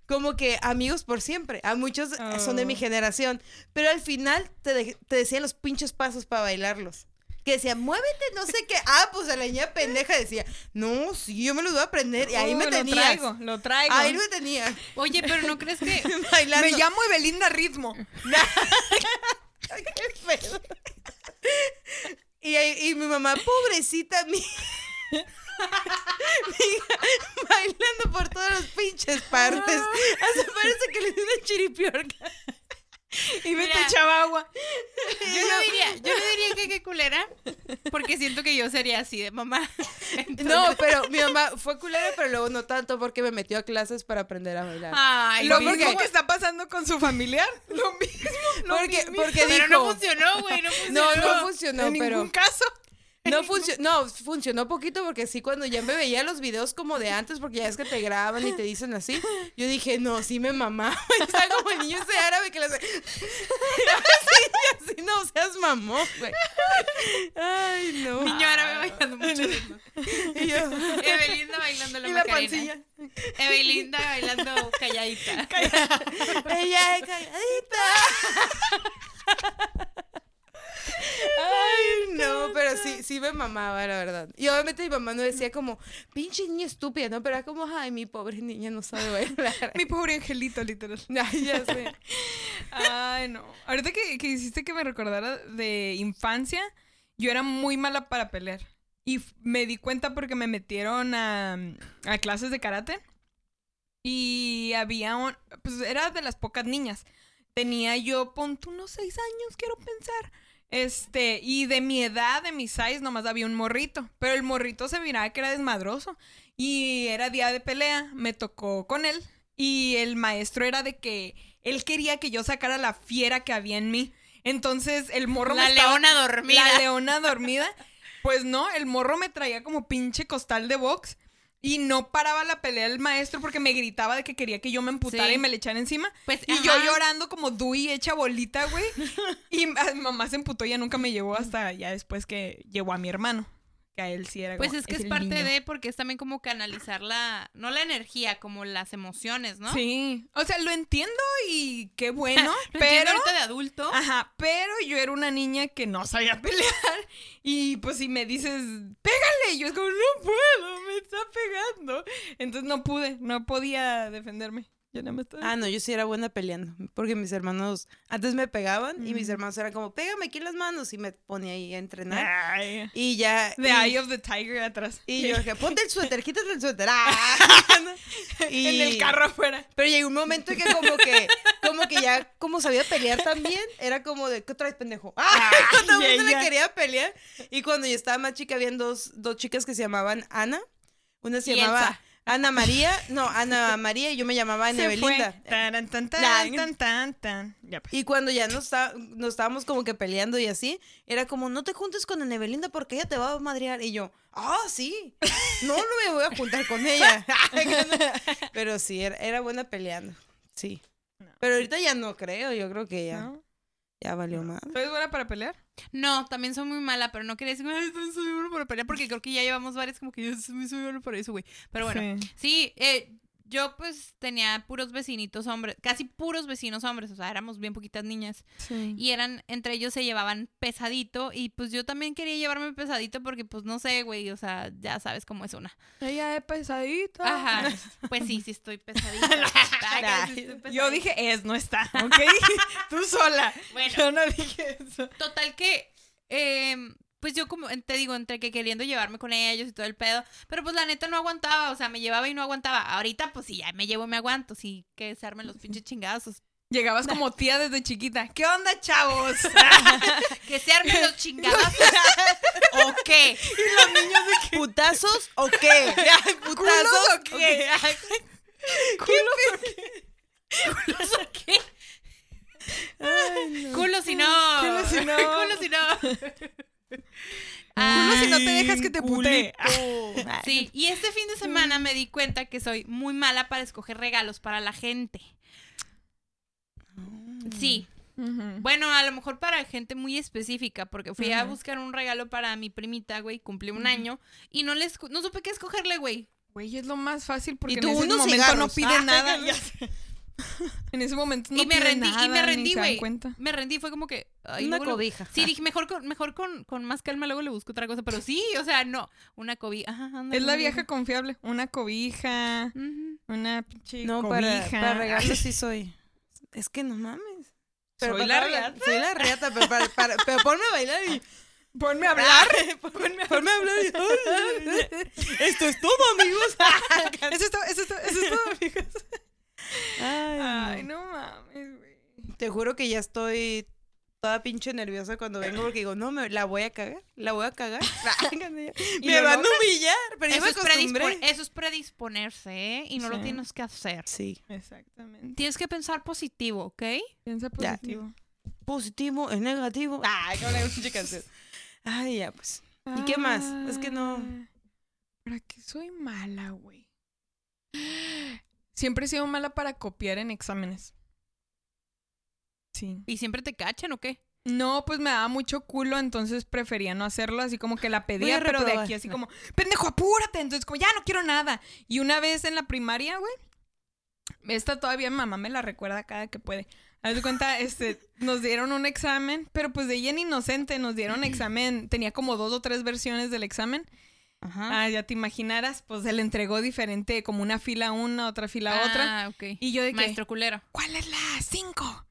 como que amigos por siempre. A muchos son de mi Oh. generación. Pero al final te, de- te decían los pinches pasos para bailarlos. Que decía, muévete, no sé qué. Ah, pues a la niña pendeja decía, no, sí, yo me los voy a aprender. Y ahí Oh, me Lo tenías. traigo, lo traigo. Ahí me tenía. Oye, pero ¿no crees que bailando. Me llamo Evelinda Ritmo. Qué pedo. Y, y mi mamá, pobrecita mía. Bailando por todas las pinches partes. Hasta parece que le dio una chiripiorca. Y me Mira. te echaba agua. yo no diría, yo no diría que qué culera, porque siento que yo sería así de mamá. No, pero mi mamá fue culera, pero luego no tanto porque me metió a clases para aprender a bailar. Ay, Lo mismo. que está pasando con su familiar. Lo mismo. Lo porque mismo. porque Pero no funcionó, güey, no funcionó. no, no funcionó, en pero ningún caso. No, funcio- no, funcionó poquito porque sí, cuando ya me veía los videos como de antes, porque ya es que te graban y te dicen así, yo dije, no, sí me mamá. Está como el niño ese árabe que le hace. así, así, no seas mamón, güey. Ay, no. Niño árabe bailando mucho ritmo. Y yo, Evelinda bailando la Y la Macarena. Evelinda bailando calladita. ella es calladita. Ay, no, pero sí, sí me mamaba, la verdad. Y obviamente mi mamá no decía como, pinche niña estúpida, ¿no? Pero era como, ay, mi pobre niña no sabe bailar. Mi pobre angelito, literal. Ay, ya sé. Ay, no. Ahorita que, que hiciste que me recordara de infancia, yo era muy mala para pelear. Y me di cuenta porque me metieron a, a clases de karate. Y había un... Pues era de las pocas niñas. Tenía yo, pon tú unos seis años, quiero pensar. Este, y de mi edad, de mi size, nomás había un morrito. Pero el morrito se miraba que era desmadroso. Y era día de pelea, me tocó con él. Y el maestro era de que él quería que yo sacara la fiera que había en mí. Entonces el morro La me estaba- leona dormida. La leona dormida. Pues no, el morro me traía como pinche costal de box. Y no paraba la pelea el maestro porque me gritaba de que quería que yo me emputara Sí. y me le echara encima. Pues, Y yo llorando como Dewey hecha bolita, güey. Y a- mi mamá se emputó y ya nunca me llevó hasta ya después que llegó a mi hermano. Que a él sí era Pues como, es que es, parte niño". de, porque es también como canalizar la, no la energía, como las emociones, ¿no? Sí. O sea, lo entiendo y qué bueno. Lo pero. ahorita de adulto. Ajá, pero yo era una niña que no sabía pelear. Y pues si me dices, pégale, yo es como, no puedo, me está pegando. Entonces no pude, no podía defenderme. Yo nada más estaba- Ah, no, yo sí era buena peleando. Porque mis hermanos antes me pegaban y mis Mm. hermanos eran como, pégame aquí las manos. Y me ponía ahí a entrenar. Ay. Y ya. The y, Eye of the Tiger atrás. y yo dije, ponte el suéter, quítate el suéter. Ah. Y- En el carro afuera. Pero llegó un momento en que como que, como que ya, como sabía pelear también, era como de, ¿qué traes, pendejo? ¡Ah! Todo el mundo le quería pelear. Y cuando yo estaba más chica, habían dos, dos chicas que se llamaban Ana. Una se Y llamaba Elsa. Ana María. No, Ana María y yo me llamaba Ana. Belinda. Taran, tan, tan, Nah. tan, tan, tan. Ya pues. Y cuando ya nos, está- nos estábamos como que peleando y así, era como, no te juntes con Ana Belinda porque ella te va a madrear. Y yo, ah, sí. No, no me voy a juntar con ella. Pero sí, era, era buena peleando. Sí. Pero ahorita ya no creo, yo creo que ya. Ya valió más. ¿Soy buena para pelear? No, también soy muy mala, pero no quería decir, ay, también soy bueno para pelear, porque creo que ya llevamos varias como que yo soy soy bueno para eso, güey. Pero bueno, Sí. sí, eh, yo pues tenía puros vecinitos hombres, casi puros vecinos hombres, o sea, éramos bien poquitas niñas. Sí. Y eran, entre ellos se llevaban pesadito, y pues yo también quería llevarme pesadito porque pues no sé, güey, o sea, ya sabes cómo es una. Ella es pesadita. Ajá, pues sí, sí estoy pesadita. Ay, sí estoy Yo dije es, no está, ¿ok? Tú sola. Bueno. Yo no dije eso. Total que, em, pues yo como, te digo, entre que queriendo llevarme con ellos y todo el pedo, pero pues la neta no aguantaba, o sea, me llevaba y no aguantaba. Ahorita pues sí, ya me llevo y me aguanto, sí, que se armen los pinches chingazos. Llegabas como tía desde chiquita. ¿Qué onda, chavos? Que se armen los chingazos. ¿O qué? ¿Putazos o qué? ¿Putazos o qué? ¿Culos o qué? Ay, no. Culo si no. Culo si no. Culo si no. Culo Ah, si no te dejas que te putee. Culito. Sí, y este fin de semana me di cuenta que soy muy mala para escoger regalos para la gente. Sí. Bueno, a lo mejor para gente muy específica, porque fui a buscar un regalo para mi primita, güey, cumplió un año, y no les no supe qué escogerle, güey. Güey, es lo más fácil porque Y en tú ese unos momento no pide Ah, nada. en ese momento no y me rendí, nada, y me rendí, güey. cuenta. Me rendí, fue como que. ay, Una luego cobija. Sí, dije, mejor con, mejor con, con más calma, luego le busco otra cosa, pero sí, o sea, no, una cobija. Ajá, Es la vieja confiable. Una cobija, una pinche No, cobija. para, para regalos sí soy. Es que no mames. Soy para la riata. Soy la riata, pero, para- para- pero ponme a bailar y... Ponme a hablar. Ponme, ponme a hablar Esto es todo, amigos. eso es todo, eso es todo, eso es todo, amigos. Ay, Ay, no. no mames, güey. Te juro que ya estoy toda pinche nerviosa cuando vengo porque digo, no, me, la voy a cagar, la voy a cagar. ¿Y me van a humillar, pero Eso me es, acostumbré. eso es predisponerse, ¿eh? Y no lo tienes que hacer. Sí, Exactamente. Tienes que pensar positivo, ¿ok? Piensa Ya. positivo. positivo, es negativo. Ay, la pinche canción. Ay, ya pues. ¿Y qué más? Es que no- Ah, ¿Para qué soy mala, güey? Siempre he sido mala para copiar en exámenes. Sí. ¿Y siempre te cachan o qué? No, pues me daba mucho culo, entonces prefería no hacerlo, así como que la pedía, pero de aquí así como, pendejo, apúrate, entonces como, ya no quiero nada. Y una vez en la primaria, güey, esta todavía mamá me la recuerda cada que puede. Haz de cuenta, este, nos dieron un examen, pero pues de ella en inocente, nos dieron examen, tenía como dos o tres versiones del examen. Ajá. Ah, ya te imaginarás, pues se le entregó diferente, como una fila una, otra fila a otra. Ah, ok. Y yo de que, Maestro culero. ¿cuál es la 5?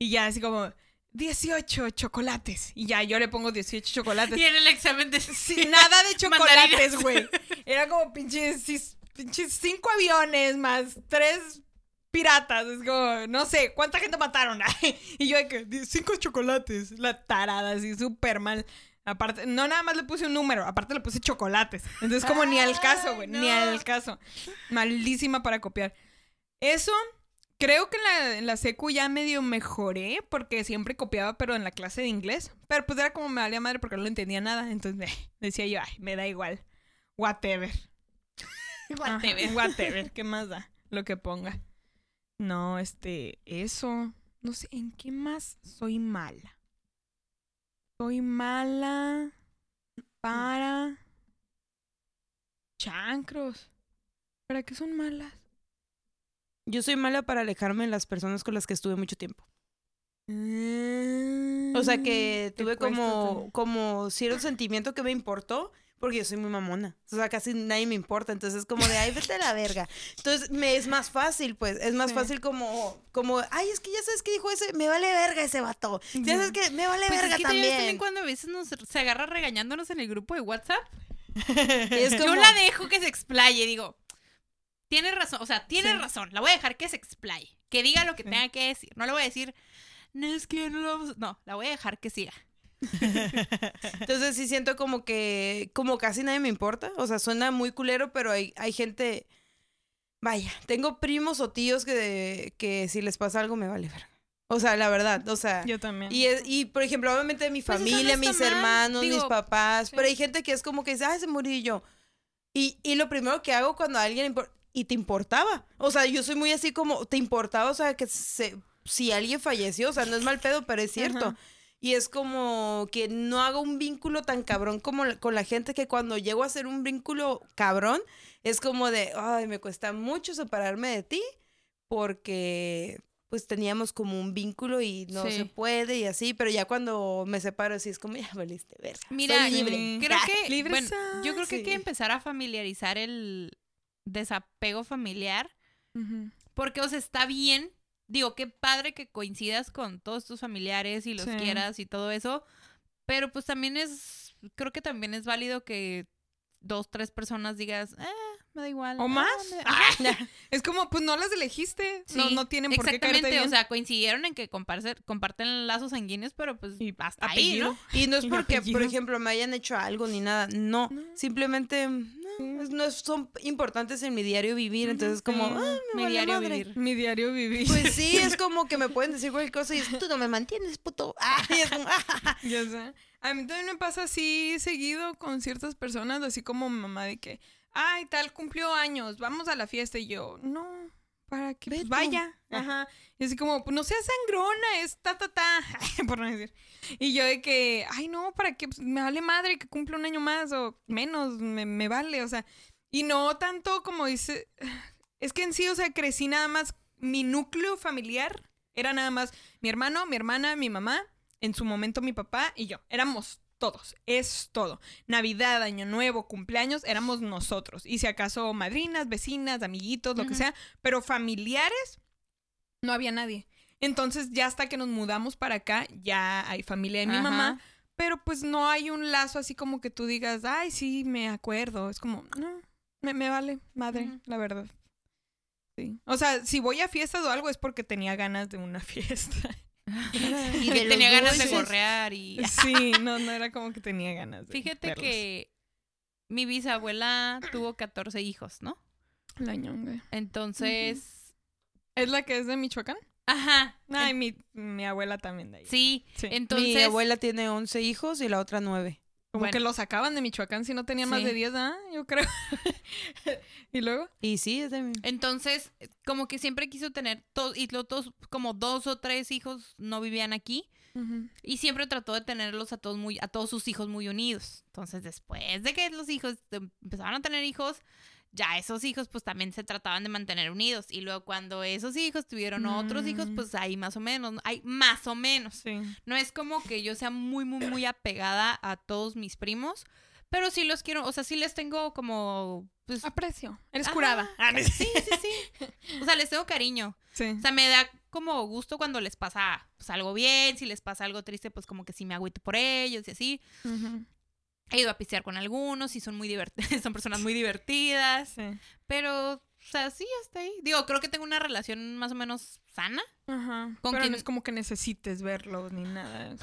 Y ya así como, 18 chocolates. Y ya yo le pongo 18 chocolates. Y en el examen de... Sí, nada de chocolates, güey. Era como pinches, cinco aviones más tres piratas. Es como, no sé, ¿cuánta gente mataron? y yo de que, "Die- cinco chocolates. La tarada, así, súper mal. Aparte, no nada más le puse un número, aparte le puse chocolates. Entonces, como ni al caso, güey, ni al caso. Malísima para copiar. Eso, creo que en la, en la secu ya medio mejoré, porque siempre copiaba, pero en la clase de inglés. Pero pues era como me valía madre porque no lo entendía nada. Entonces, eh, decía yo, ay, me da igual. Whatever. Ajá, Whatever. whatever, ¿qué más da? Lo que ponga. No, este, eso. No sé, ¿en qué más soy mala? Soy mala para chancros. ¿Para qué son malas? Yo soy mala para alejarme de las personas con las que estuve mucho tiempo. O sea que tuve como, también. como cierto sentimiento que me importó, porque yo soy muy mamona. O sea, casi nadie me importa. Entonces es como de, ay, vete a la verga. Entonces me es más fácil, pues. Es más Sí. fácil como, como, ay, es que ya sabes que dijo ese, me vale verga ese vato. Ya sabes que me vale Pues es verga que también. también. cuando a veces nos, se agarra regañándonos en el grupo de WhatsApp. Es Yo la dejo que se explaye, digo. Tienes razón, o sea, tienes Sí. razón. La voy a dejar que se explaye. Que diga lo que tenga que decir. No le voy a decir, no es que no lo vamos a-". No, la voy a dejar que siga. Entonces sí siento como que, como casi nadie me importa. O sea, suena muy culero, pero hay, hay gente. Vaya, tengo primos o tíos que, que si les pasa algo me vale verga. O sea, la verdad, o sea. Yo también. Y, es- y por ejemplo, obviamente mi Pues familia, no está mis mal. hermanos, mis Digo, papás, sí. pero hay gente que es como que dice, ay, se murió y yo. Y, y lo primero que hago cuando a alguien y te importaba. O sea, yo soy muy así como, te importaba, o sea, que se, si alguien falleció, o sea, no es mal pedo, pero es cierto. Ajá. Y es como que no hago un vínculo tan cabrón como la- con la gente que cuando llego a hacer un vínculo cabrón, es como de, ay, me cuesta mucho separarme de ti porque pues teníamos como un vínculo y no Sí. se puede y así, pero ya cuando me separo así es como, ya valiste verga. Mira, soy libre. mm, creo que, libre bueno, yo creo que hay que empezar a familiarizar el desapego familiar. Porque, o sea, está bien. Digo, qué padre que coincidas con todos tus familiares y los Sí. quieras y todo eso. Pero pues también es, creo que también es válido que dos, tres personas digas, eh, me da igual. ¿O ah, más? me- Es como, pues no las elegiste. No, Sí, no tienen por qué caerte Exactamente, bien. o sea, coincidieron en que comparten, comparten lazos sanguíneos, pero pues Y hasta ahí. ¿no? Y no es Y porque, por ejemplo, me hayan hecho algo ni nada, no, No. simplemente no, es- no son importantes en mi diario vivir, entonces como, Sí. ah, me Mi vale diario madre. vivir. Mi diario vivir. Pues sí, es como que me pueden decir cualquier cosa y es, tú no me mantienes, puto. Ah, y es como, ah. Ya sé. A mí también me pasa así seguido con ciertas personas, así como mamá de que, ay, tal, cumplió años, vamos a la fiesta. Y yo, no, para que pues, vaya. Ah. Ajá. Y así como, pues no seas sangrona, es ta, ta, ta. Por no decir. Y yo de que, ay, no, para que pues, me vale madre que cumple un año más o menos, me, me vale, o sea. Y no tanto como dice, es que en sí, o sea, crecí nada más, mi núcleo familiar era nada más mi hermano, mi hermana, mi mamá, en su momento mi papá y yo. Éramos todos, es todo. Navidad, Año Nuevo, cumpleaños, éramos nosotros. Y si acaso madrinas, vecinas, amiguitos, lo que sea, pero familiares, no había nadie. Entonces ya hasta que nos mudamos para acá, ya hay familia de mi Ajá. mamá, pero pues no hay un lazo así como que tú digas, ay, sí, me acuerdo. Es como, no, me, me vale, madre, la verdad. Sí. O sea, si voy a fiestas o algo es porque tenía ganas de una fiesta. Y de los tenía ganas de gorrear y... Sí, no, no era como que tenía ganas de Fíjate verlos. que mi bisabuela tuvo 14 hijos, ¿no? La ñonga. Entonces... ¿Es la que es de Michoacán? Ajá. Ay, mi, mi abuela también de ahí. Sí, Sí. entonces... Mi abuela tiene 11 hijos y la otra 9. Como bueno. que los sacaban de Michoacán si no tenían más de 10, ¿ah? Yo creo. y luego. Y sí, es de mi... Entonces, como que siempre quiso tener todos, y los dos, como dos o tres hijos no vivían aquí. Y siempre trató de tenerlos a todos muy, a todos sus hijos muy unidos. Entonces, después de que los hijos em- empezaron a tener hijos, ya esos hijos pues también se trataban de mantener unidos. Y luego cuando esos hijos tuvieron otros hijos, Mm. pues ahí más o menos, ¿no? hay más o menos. Sí. No es como que yo sea muy, muy, muy apegada a todos mis primos, pero sí los quiero, o sea, sí les tengo como, pues... Aprecio. Eres ajá, curada. Ah. Sí, sí, sí. O sea, les tengo cariño. Sí. O sea, me da como gusto cuando les pasa pues, algo bien, si les pasa algo triste, pues como que sí me agüito por ellos y así. He ido a pistear con algunos y son muy divertidas, son personas muy divertidas, Sí. pero, o sea, sí, hasta ahí. Digo, creo que tengo una relación más o menos sana. Ajá. ¿Con Pero no es como que necesites verlos ni nada.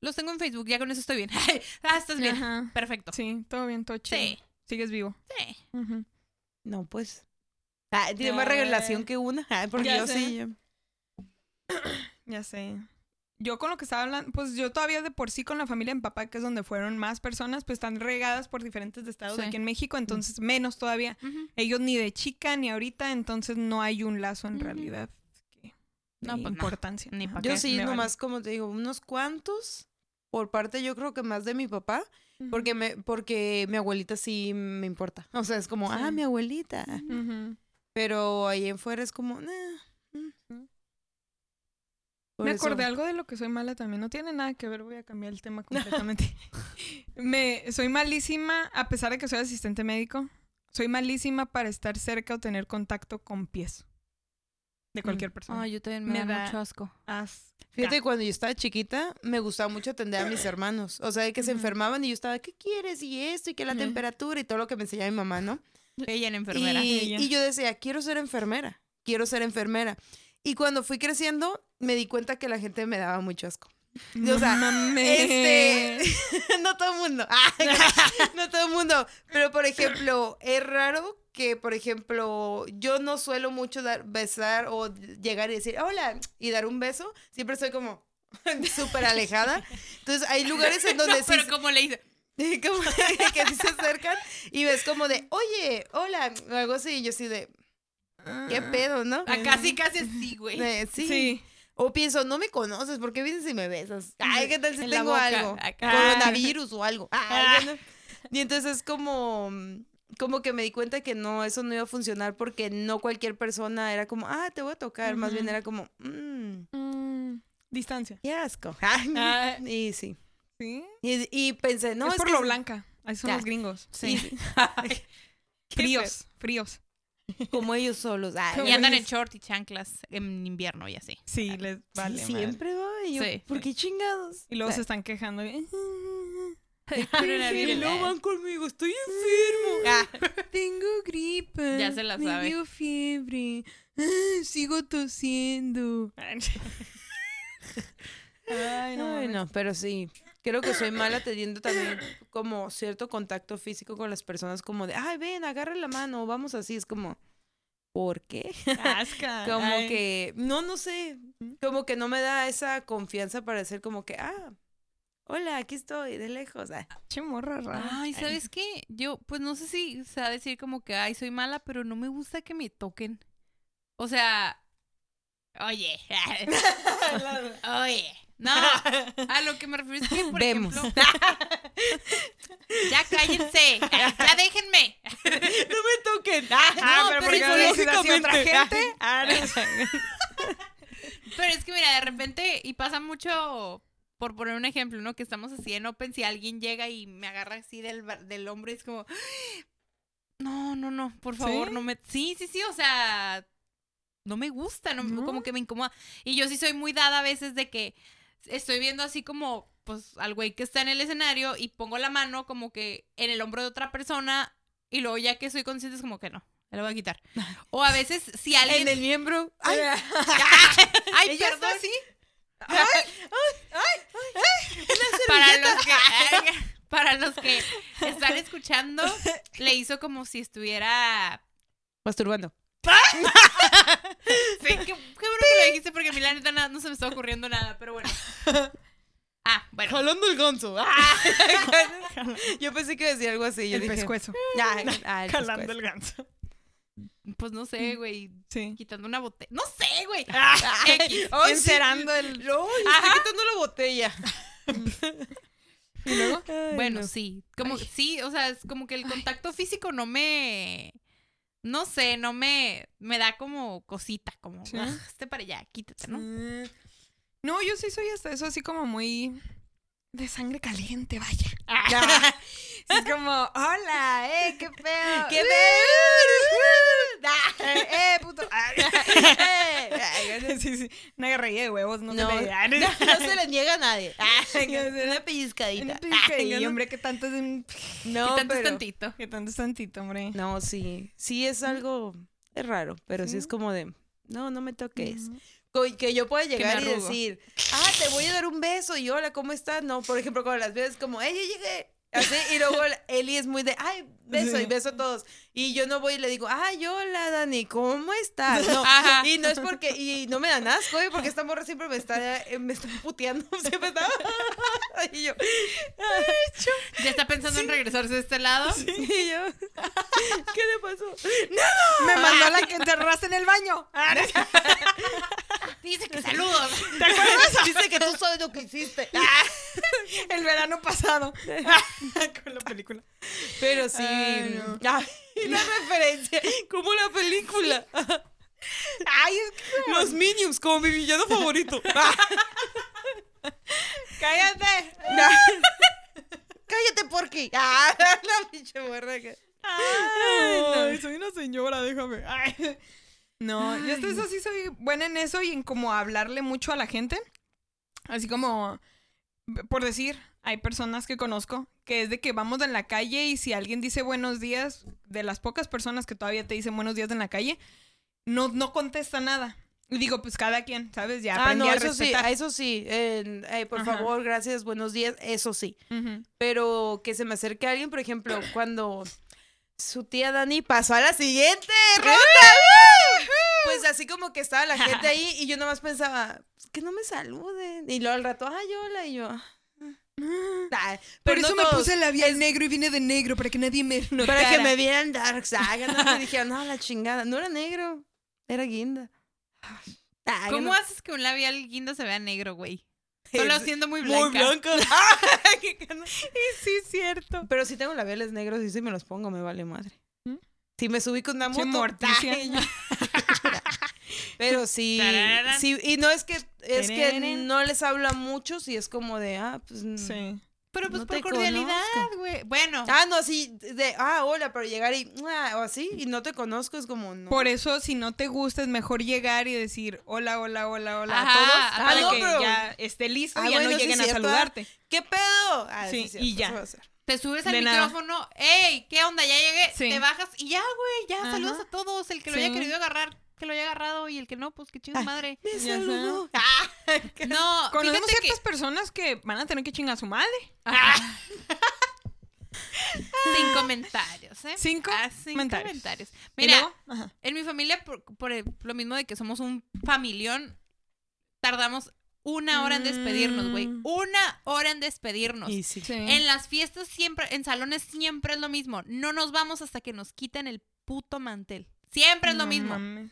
Los tengo en Facebook, ya con eso estoy bien. ah, estás bien. Ajá. Perfecto. Sí, todo bien, todo chido. Sí, Sigues vivo. sí. No, pues... Ah, tiene Ya más relación que una. Ah, porque Ya yo sé. sí... yo- Ya sé. Yo con lo que estaba hablando, pues yo todavía de por sí con la familia de mi papá, que es donde fueron más personas, pues están regadas por diferentes estados Sí. aquí en México, entonces menos todavía. Ellos ni de chica ni ahorita, entonces no hay un lazo en realidad que No, de pues no. importancia. Ni Ajá. pa' Yo qué, sí, me vale. nomás como te digo, unos cuantos. Por parte, yo creo que más de mi papá. Porque me, porque mi abuelita sí me importa. O sea, es como, Sí. ah, mi abuelita. Pero ahí en fuera es como, nah. mm. Por Me eso- acordé algo de lo que soy mala también. No tiene nada que ver, voy a cambiar el tema completamente. Me, soy malísima, a pesar de que soy asistente médico, soy malísima para estar cerca o tener contacto con pies. De cualquier persona. Ay, yo también me, Me da, da- mucho asco. As- Fíjate, cuando yo estaba chiquita, me gustaba mucho atender a mis hermanos. O sea, de que se Ujú. enfermaban y yo estaba, ¿qué quieres? Y esto, y que la Ujú. temperatura y todo lo que me enseñaba mi mamá, ¿no? Ella en enfermera. Y, Ella. y yo decía, quiero ser enfermera, quiero ser enfermera. Y cuando fui creciendo, me di cuenta que la gente me daba mucho asco. O sea. Este, no todo el mundo, no todo el mundo, pero por ejemplo, es raro que, por ejemplo, yo no suelo mucho dar, besar o llegar y decir, hola, y dar un beso, siempre estoy como súper alejada. Entonces, hay lugares en donde No, sí, pero como le dice, como que sí se acercan y ves como de, oye, hola, o algo así, y yo así de, ¿qué pedo, no? a casi casi sí, güey. De, sí. Sí. O pienso, no me conoces, ¿por qué vienes y me besas? Ay, ¿qué tal si En tengo algo? acá. Coronavirus o algo. Ay, Ah. bueno. Y entonces es como, como que me di cuenta que no, eso no iba a funcionar porque no cualquier persona era como, ah, te voy a tocar. Más bien era como, mmm, Mm, distancia. qué asco. Ah. y sí. ¿Sí? Y, y pensé, no, es, es por que lo sí. blanca. Ahí son Ya. los gringos. Sí. Fríos, fríos. como ellos solos. Ay, Y andan en short y chanclas en invierno y así. Sí, les vale. siempre va. Yo, Sí. ¿por qué chingados? Y luego se están quejando. y luego van conmigo, estoy enfermo. Ah. Tengo gripa. Ya se la me sabe. dio fiebre. Ah, sigo tosiendo. Ay, no. Ay, no, pero sí. Creo que soy mala teniendo también como cierto contacto físico con las personas, como de, ay, ven, agarra la mano, vamos así. Es como, ¿por qué? Asca. Como Ay. que, no, no sé, como que no me da esa confianza para decir como que, ah, hola, aquí estoy, de lejos. Ah, Che morra rara. Ay, ¿sabes qué? Yo, pues no sé si se va a decir como que, ay, soy mala, pero no me gusta que me toquen. O sea, oye, oye, no, a lo que me refiero es que, por Vemos. ejemplo, ya cállense, ya déjenme. no me toquen. Ah, no, pero pero a otra psicológicamente. gente. Ah, no. Pero es que mira, de repente, y pasa mucho, por poner un ejemplo, ¿no? Que estamos así en Open, si alguien llega y me agarra así del, del hombro, es como, no, no, no, por favor, ¿Sí? no me... Sí, sí, sí, o sea, no me gusta, no, ¿No? como que me incomoda. Y yo sí soy muy dada a veces de que estoy viendo así como, pues, al güey que está en el escenario y pongo la mano como que en el hombro de otra persona y luego ya que soy consciente es como que no, me lo voy a quitar. O a veces si alguien... En el miembro. Ay, Ay, Ella perdón. está así. para los que para los que están escuchando le hizo como si estuviera masturbando. sí, qué, qué bueno que lo dijiste porque a mí la neta no se me está ocurriendo nada pero bueno ah bueno Jalando el ganso. Yo pensé que iba a decir algo así. Yo El dije, pescuezo. Ah, ah, el Jalando pescuezo. el ganso. pues no sé güey Sí. quitando una botella no sé güey Ah. Sí. Encerando el. No, quitando la botella. Y luego. bueno no. sí como sí o sea es como que el contacto físico no me no sé no me me da como cosita como Sí. "Ah, este para allá quítate no. No, yo sí soy hasta eso así como muy de sangre caliente, vaya. Sí, es como, hola, eh, qué pedo. ¡Qué eh, eh, puto. pedo! sí, sí. Una guerrilla de huevos, no, No, se le no, no se le niega a nadie. Una Una pellizcadita. Y hombre, que tanto es un... No, Quítate pero... tantito Que tanto es tantito, hombre. No, sí. Sí es algo... Es raro, pero sí, Sí. es como de... No, no me toques. Que yo pueda llegar y decir, ah, te voy a dar un beso y hola, ¿cómo estás? No, por ejemplo, con las veces como, hey, yo llegué. Así, y luego Eli es muy de, ay, beso Sí. y beso a todos. Y yo no voy y le digo, ay, hola, Dani, ¿cómo estás? No, Ajá. y no es porque, y no me dan asco, ¿eh? porque esta morra siempre me está, eh, me está puteando, siempre está, y yo, Ya está pensando en regresarse de este lado. y yo, ¿qué le pasó? Me mandó la que enterraste en el baño. Ah, Dice que saludos. ¿Te acuerdas? Dice que tú sabes lo que hiciste. El verano pasado. Con la película. Pero sí, Ay, no. ay, la referencia, como la película. Ay, es que Los Minions, como mi villano favorito. cállate. Cállate, porque. Ah, la pinche morra que- Ay, soy una señora, déjame. Ay. No, yo hasta eso sí soy buena en eso y en como hablarle mucho a la gente. Así como, por decir, hay personas que conozco que es de que vamos en la calle y si alguien dice buenos días, de las pocas personas que todavía te dicen buenos días en la calle, no, no contesta nada. Y digo, pues cada quien, ¿sabes? Ya Ah, aprendí no, a eso sí, eso sí. eh, eh, por Ajá. favor, gracias, buenos días, eso sí. Pero que se me acerque alguien, por ejemplo, cuando su tía Dani pasó a la siguiente ronda. Pues así como que estaba la gente ahí y yo nomás pensaba, "Pues, que no me saluden. Y luego al rato, ay, hola, y yo. "Ah". Por Pero eso no me puse el labial negro y vine de negro para que nadie me notara. Para que me vieran Dark Saga, ¿no? Me dijeron, no, la chingada. No era negro, era guinda. Ah, ¿Cómo no- haces que un labial guindo se vea negro, güey? Solo siendo muy Muy blanca. blanco. Qué cana. Sí, es cierto. Pero si tengo labiales negros y si me los pongo, me vale madre. ¿Mm? Si me subí con una moto. Pero sí, sí, y no es que es que no les habla mucho, si es como de, ah, pues mm. Sí. Pero pues No por cordialidad, güey. Bueno, Ah, no, así de, ah, hola, pero llegar y ah, o así y no te conozco es como no. Por eso, si no te gusta, es mejor llegar y decir hola, hola, hola, hola Ajá, a todos ah, para no, que pero- ya esté listo Ah, y ya bueno, no sí lleguen a cierto, saludarte. ¿Qué pedo? Ah, Sí, cierto, y ya. te subes al de nada. micrófono, ¡Ey! ¿Qué onda? Ya llegué. Sí. Te bajas y ya, güey. Ya Ajá. saludas a todos. El que lo Sí. haya querido agarrar, que lo haya agarrado. Y el que no, pues que chingue su madre. Me saludó. No, Conocemos que... ciertas personas que van a tener que chingar a su madre. Ah. Sin comentarios, ¿eh? Cinco Ah, sin comentarios. Mira, en mi familia, por, por el- lo mismo de que somos un familión, tardamos una hora en despedirnos, güey. Mm. Una hora en despedirnos. Y sí. Sí. En las fiestas siempre, en salones siempre es lo mismo. No nos vamos hasta que nos quiten el puto mantel. Siempre es lo No mismo. mames.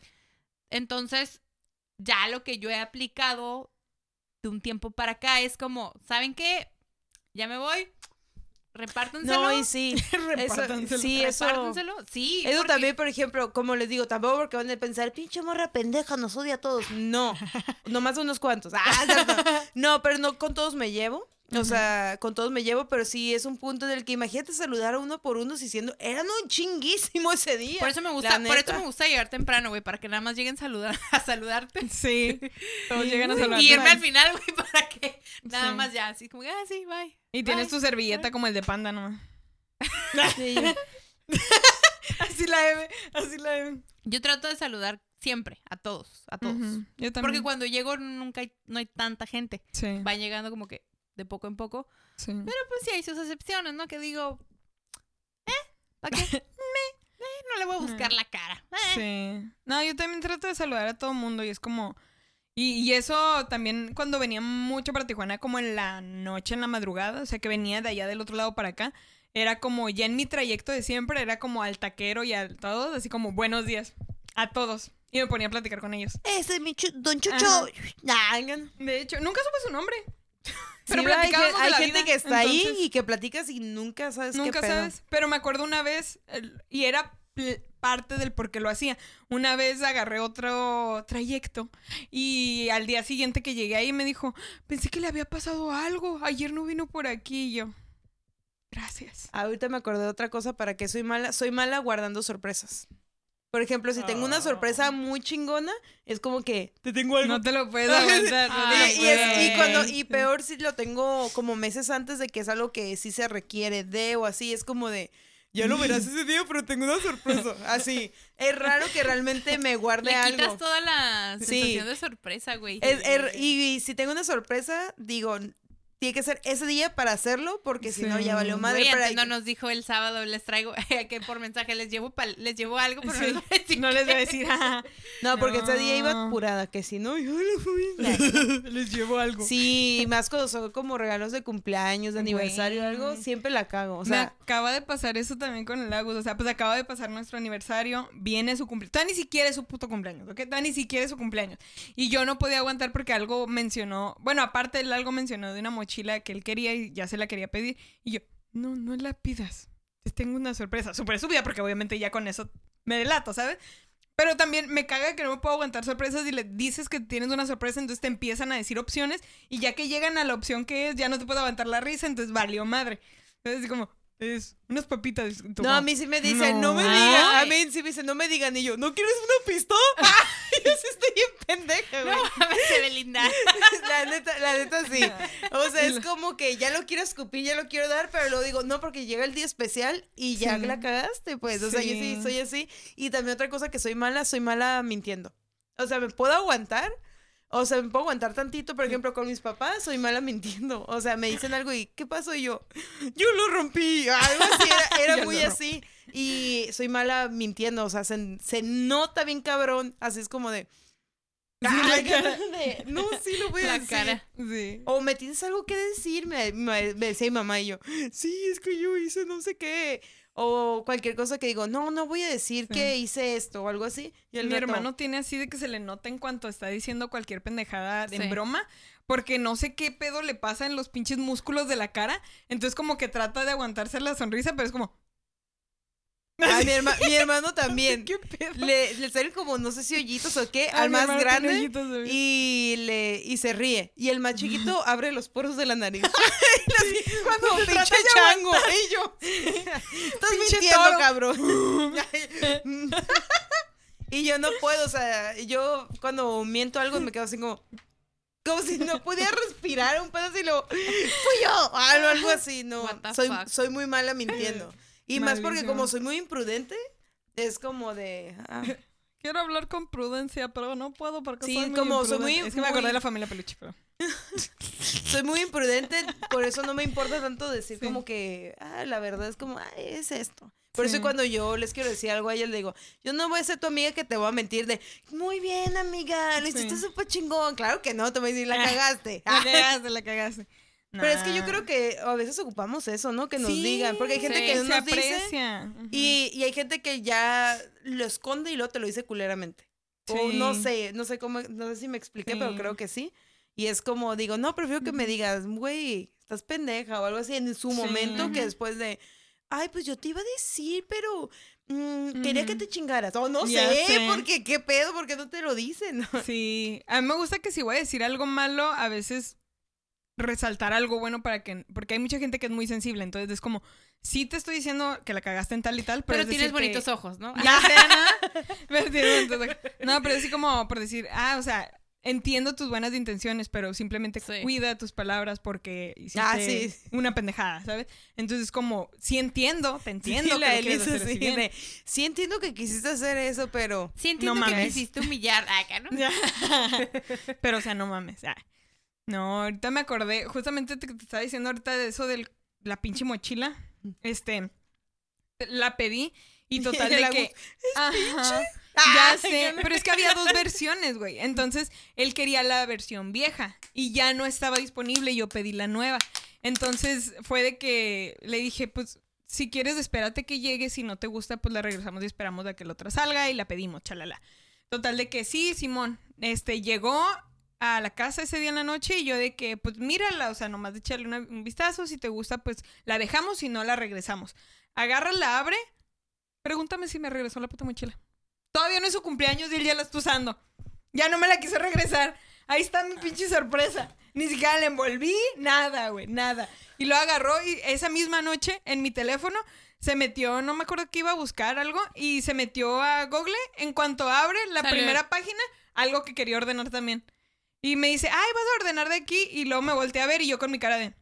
Entonces, ya lo que yo he aplicado de un tiempo para acá es como, ¿saben qué? Ya me voy. Repártenselo. No, y sí. Eso, Repártanselo. sí, eso. Repártenselo. Sí. Eso porque- también, por ejemplo, como les digo, tampoco porque van a pensar, pinche morra pendeja, nos odia a todos. No, nomás unos cuantos. Ah, no, pero no con todos me llevo. O sea, con todos me llevo, pero sí es un punto en el que imagínate saludar a uno por uno diciendo, eran un chinguísimo ese día. Por eso me gusta, por eso me gusta llegar temprano, güey, para que nada más lleguen saludar, a saludarte. Sí. Todos llegan a saludar. Y irme al final, güey, para que nada Sí. más ya, así como, ah, sí, bye. Y tienes Bye. tu servilleta como el de panda, ¿no? Sí, Así la M, así la M. Yo trato de saludar siempre, a todos, a todos. Yo también. Porque cuando llego nunca hay, no hay tanta gente. Sí, Van llegando como que de poco en poco. sí. Pero pues sí hay sus excepciones, ¿no? Que digo, ¿eh? ¿Para qué? Me, eh, no le voy a buscar la cara. Eh. Sí. No, yo también trato de saludar a todo mundo y es como... Y, y eso también cuando venía mucho para Tijuana, como en la noche, en la madrugada, o sea, que venía de allá del otro lado para acá, era como ya en mi trayecto de siempre, era como al taquero y a todos, así como buenos días, a todos. Y me ponía a platicar con ellos. Ese es mi chu- don Chucho. Ajá. De hecho, nunca supe su nombre. Pero hay, de la gente vida, que está ahí y que platicas y nunca sabes Nunca qué pedo. sabes. Pero me acuerdo una vez, y era parte del por qué lo hacía. Una vez agarré otro trayecto y al día siguiente que llegué ahí me dijo, pensé que le había pasado algo. Ayer no vino por aquí y yo. Gracias. Ahorita me acordé de otra cosa para que soy mala. Soy mala guardando sorpresas. Por ejemplo, si tengo una sorpresa muy chingona, es como que te tengo algo. No te lo puedes aguantar. no te Ay, lo y, y es- y cuando, y peor si lo tengo como meses antes de que es algo que sí se requiere de o así, es como de, ya lo verás ese día, pero tengo una sorpresa. Así, es raro que realmente me guarde Le algo. quitas toda la Sí. sensación de sorpresa, güey. Es- y, si tengo una sorpresa, digo, tiene que ser ese día para hacerlo, porque si no ya valió madre. Pero hay- no nos dijo el sábado, les traigo, que por mensaje les llevo pal- les llevo algo, pero Sí, no les voy a decir no les voy a decir, ah, No, porque ese día iba No. apurada, que si no, yo les llevo algo. Sí, más cuando son como regalos de cumpleaños, de aniversario o algo, siempre la cago. O me sea, acaba de pasar eso también con el Agus. O sea, pues acaba de pasar nuestro aniversario. Viene su cumpleaños. Todavía ni siquiera es su puto cumpleaños, ¿ok? Todavía ni siquiera es su cumpleaños. Y yo no podía aguantar porque algo mencionó. Bueno, aparte, él algo mencionó de una mochila que él quería y ya se la quería pedir. Y yo, no, no la pidas. Te tengo una sorpresa. Súper estúpida porque obviamente ya con eso me delato, ¿sabes? Pero también me caga que no me puedo aguantar sorpresas y le dices que tienes una sorpresa, entonces te empiezan a decir opciones y ya que llegan a la opción que es, ya no te puedo aguantar la risa, entonces valió madre. Entonces, como, es unas papitas. no, a mí sí me dicen, no, no. me digan. A mí sí me dicen, no me digan. Y yo, ¿no quieres una pistola? yo sí estoy bien pendeja, güey. No mames, Belinda. La neta, la neta sí. O sea, es como que ya lo quiero escupir, ya lo quiero dar, pero luego digo, no, porque llega el día especial y ya Sí. la cagaste, pues. O sea, yo Sí. soy así. Y también otra cosa que soy mala, soy mala mintiendo. O sea, me puedo aguantar. O sea, me puedo aguantar tantito, por ejemplo, con mis papás, soy mala mintiendo. O sea, me dicen algo y, ¿qué pasó? Y yo, yo lo rompí. Algo así, era, muy así. Y soy mala mintiendo, o sea, se, se nota bien cabrón. Así es como de, Sí, "Ay, la cara. de- no, sí lo voy a La decir. cara. Sí. O me tienes algo que decir, me, me- me decía mi mamá y yo, sí, es que yo hice no sé qué. O cualquier cosa que digo, no, no voy a decir Sí. que hice esto o algo así. Y el Mi hermano tiene así de que se le nota en cuanto está diciendo cualquier pendejada Sí. en broma, porque no sé qué pedo le pasa en los pinches músculos de la cara, entonces como que trata de aguantarse la sonrisa, pero es como... Ah, mi, herma- mi hermano también. ¿Qué pedo? Le, le salen como, no sé si hoyitos o qué, Ah, al más grande. Y le y se ríe. Y el más chiquito abre los poros de la nariz. Cuando Cuando pinche trata chango. Y yo. Estás Pinche mintiendo, cabrón. y yo no puedo, o sea, yo cuando miento algo me quedo así como. Como si no pudiera respirar un pedazo y lo. ¡Fui yo! Algo, algo así, no. Soy, soy muy mala mintiendo. Y más porque como soy muy imprudente, es como de. ah, Quiero hablar con prudencia, pero no puedo porque Sí, soy muy como soy imprudente. muy- Es que me acordé de la familia peluche, pero... soy muy imprudente, por eso no me importa tanto decir Sí. como que, ah, la verdad es como, ah, es esto. Por Sí. eso cuando yo les quiero decir algo a ellos, les digo, yo no voy a ser tu amiga que te voy a mentir de, muy bien, amiga, lo hiciste Sí. súper chingón. Claro que no, te voy a decir, la cagaste. La cagaste, la cagaste. Pero es que yo creo que a veces ocupamos eso, ¿no? Que nos Sí, digan, porque hay gente sí, que no se nos dice aprecia. Ujú. y, y hay gente que ya lo esconde y luego te lo dice culeramente. O Sí. no sé, no sé cómo, no sé si me expliqué, pero creo que sí. Y es como, digo, no, prefiero que me digas, güey, estás pendeja o algo así en su momento que después de, ay, pues yo te iba a decir, pero mm, quería que te chingaras. O no Ya sé, sé. porque qué pedo, porque no te lo dicen. Sí, a mí me gusta que si voy a decir algo malo, a veces resaltar algo bueno para que... Porque hay mucha gente que es muy sensible, entonces es como, sí te estoy diciendo que la cagaste en tal y tal, pero... Pero es tienes decirte- bonitos ojos, ¿no? Ya sé, ¿no? No, pero así como por decir, ah, o sea, entiendo tus buenas intenciones, pero simplemente Sí. cuida tus palabras porque hiciste Ah, sí. una pendejada, ¿sabes? Entonces como, sí entiendo, te entiendo Sí, que la lo hacer sí, bien. de, sí entiendo que quisiste hacer eso, pero... Sí entiendo No que me mames. hiciste humillar acá, ¿no? Pero, o sea, no mames. ah. No, ahorita me acordé, justamente te, te estaba diciendo ahorita de eso de la pinche mochila. Este, la pedí y total de que... Ajá. Ah, Ya sé, pero es que había dos versiones, güey. Entonces, él quería la versión vieja y ya no estaba disponible y yo pedí la nueva. Entonces, fue de que le dije, pues, si quieres, espérate que llegue. Si no te gusta, pues la regresamos y esperamos a que la otra salga y la pedimos, chalala. Total de que sí, Simón, este, llegó a la casa ese día en la noche y yo de que, pues, mírala, o sea, nomás de echarle una- un vistazo. Si te gusta, pues, la dejamos, si no, la regresamos. Agarra, la abre. Pregúntame si me regresó la puta mochila. Todavía no es su cumpleaños y él ya la está usando. Ya no me la quiso regresar. Ahí está mi pinche sorpresa. Ni siquiera la envolví, nada, güey, nada. Y lo agarró y esa misma noche en mi teléfono se metió, no me acuerdo que iba a buscar algo, y se metió a Google. En cuanto abre la primera página, algo que quería ordenar también. Y me dice, ay, vas a ordenar de aquí. Y luego me volteé a ver y yo con mi cara de.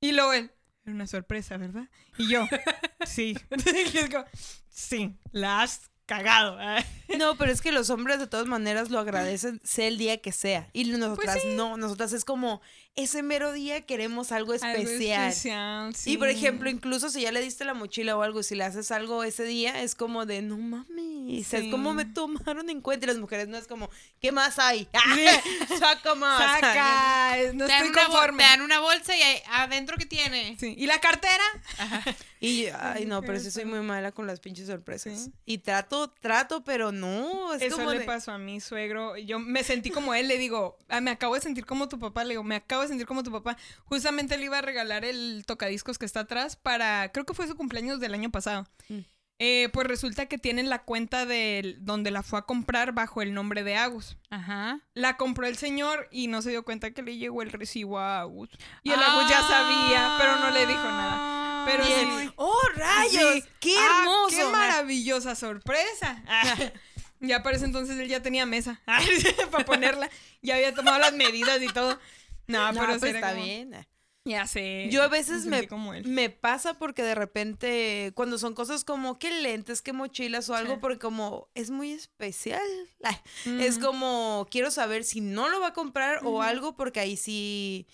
Y luego él, era una sorpresa, ¿verdad? Y yo, sí. Y es como, sí, la has cagado. No, pero es que los hombres de todas maneras lo agradecen, sea el día que sea. Y nosotras Pues no, nosotras es como, ese mero día queremos algo especial. Algo especial, Y por sí. ejemplo, incluso si ya le diste la mochila o algo, si le haces algo ese día, es como de, no mames, es Sí. como me tomaron en cuenta. Y las mujeres no es como, ¿qué más hay? Saca más. Saca, no te, dan estoy conforme. te dan una bolsa y adentro que tiene. Sí. ¿Y la cartera? Y yo, ay, no, pero sí soy muy mala con las pinches sorpresas. Sí. Y trato, trato, pero no, es Eso como le de- pasó a mi suegro. Yo me sentí como él, le digo, "Ah, me acabo de sentir como tu papá, le digo, me acabo de sentir como tu papá. Justamente le iba a regalar el tocadiscos que está atrás para, creo que fue su cumpleaños del año pasado. Mm. Eh, pues resulta que tienen la cuenta de donde la fue a comprar bajo el nombre de Agus. Ajá. La compró el señor y no se dio cuenta que le llegó el recibo a Agus. Y el Agus ya sabía, pero no le dijo nada. Pero sí. ¡Oh, rayos! Sí. ¡Qué Ah, hermoso! ¡Qué maravillosa sorpresa! Ah, ya para ese entonces él ya tenía mesa para ponerla. Ya había tomado las medidas y todo. No, No, pero pues está como- bien. Ya sé. Yo a veces me me, sentí como él. me pasa porque de repente, cuando son cosas como que lentes, que mochilas o algo, Sí. porque como es muy especial. Es como, quiero saber si no lo va a comprar o algo, porque ahí sí,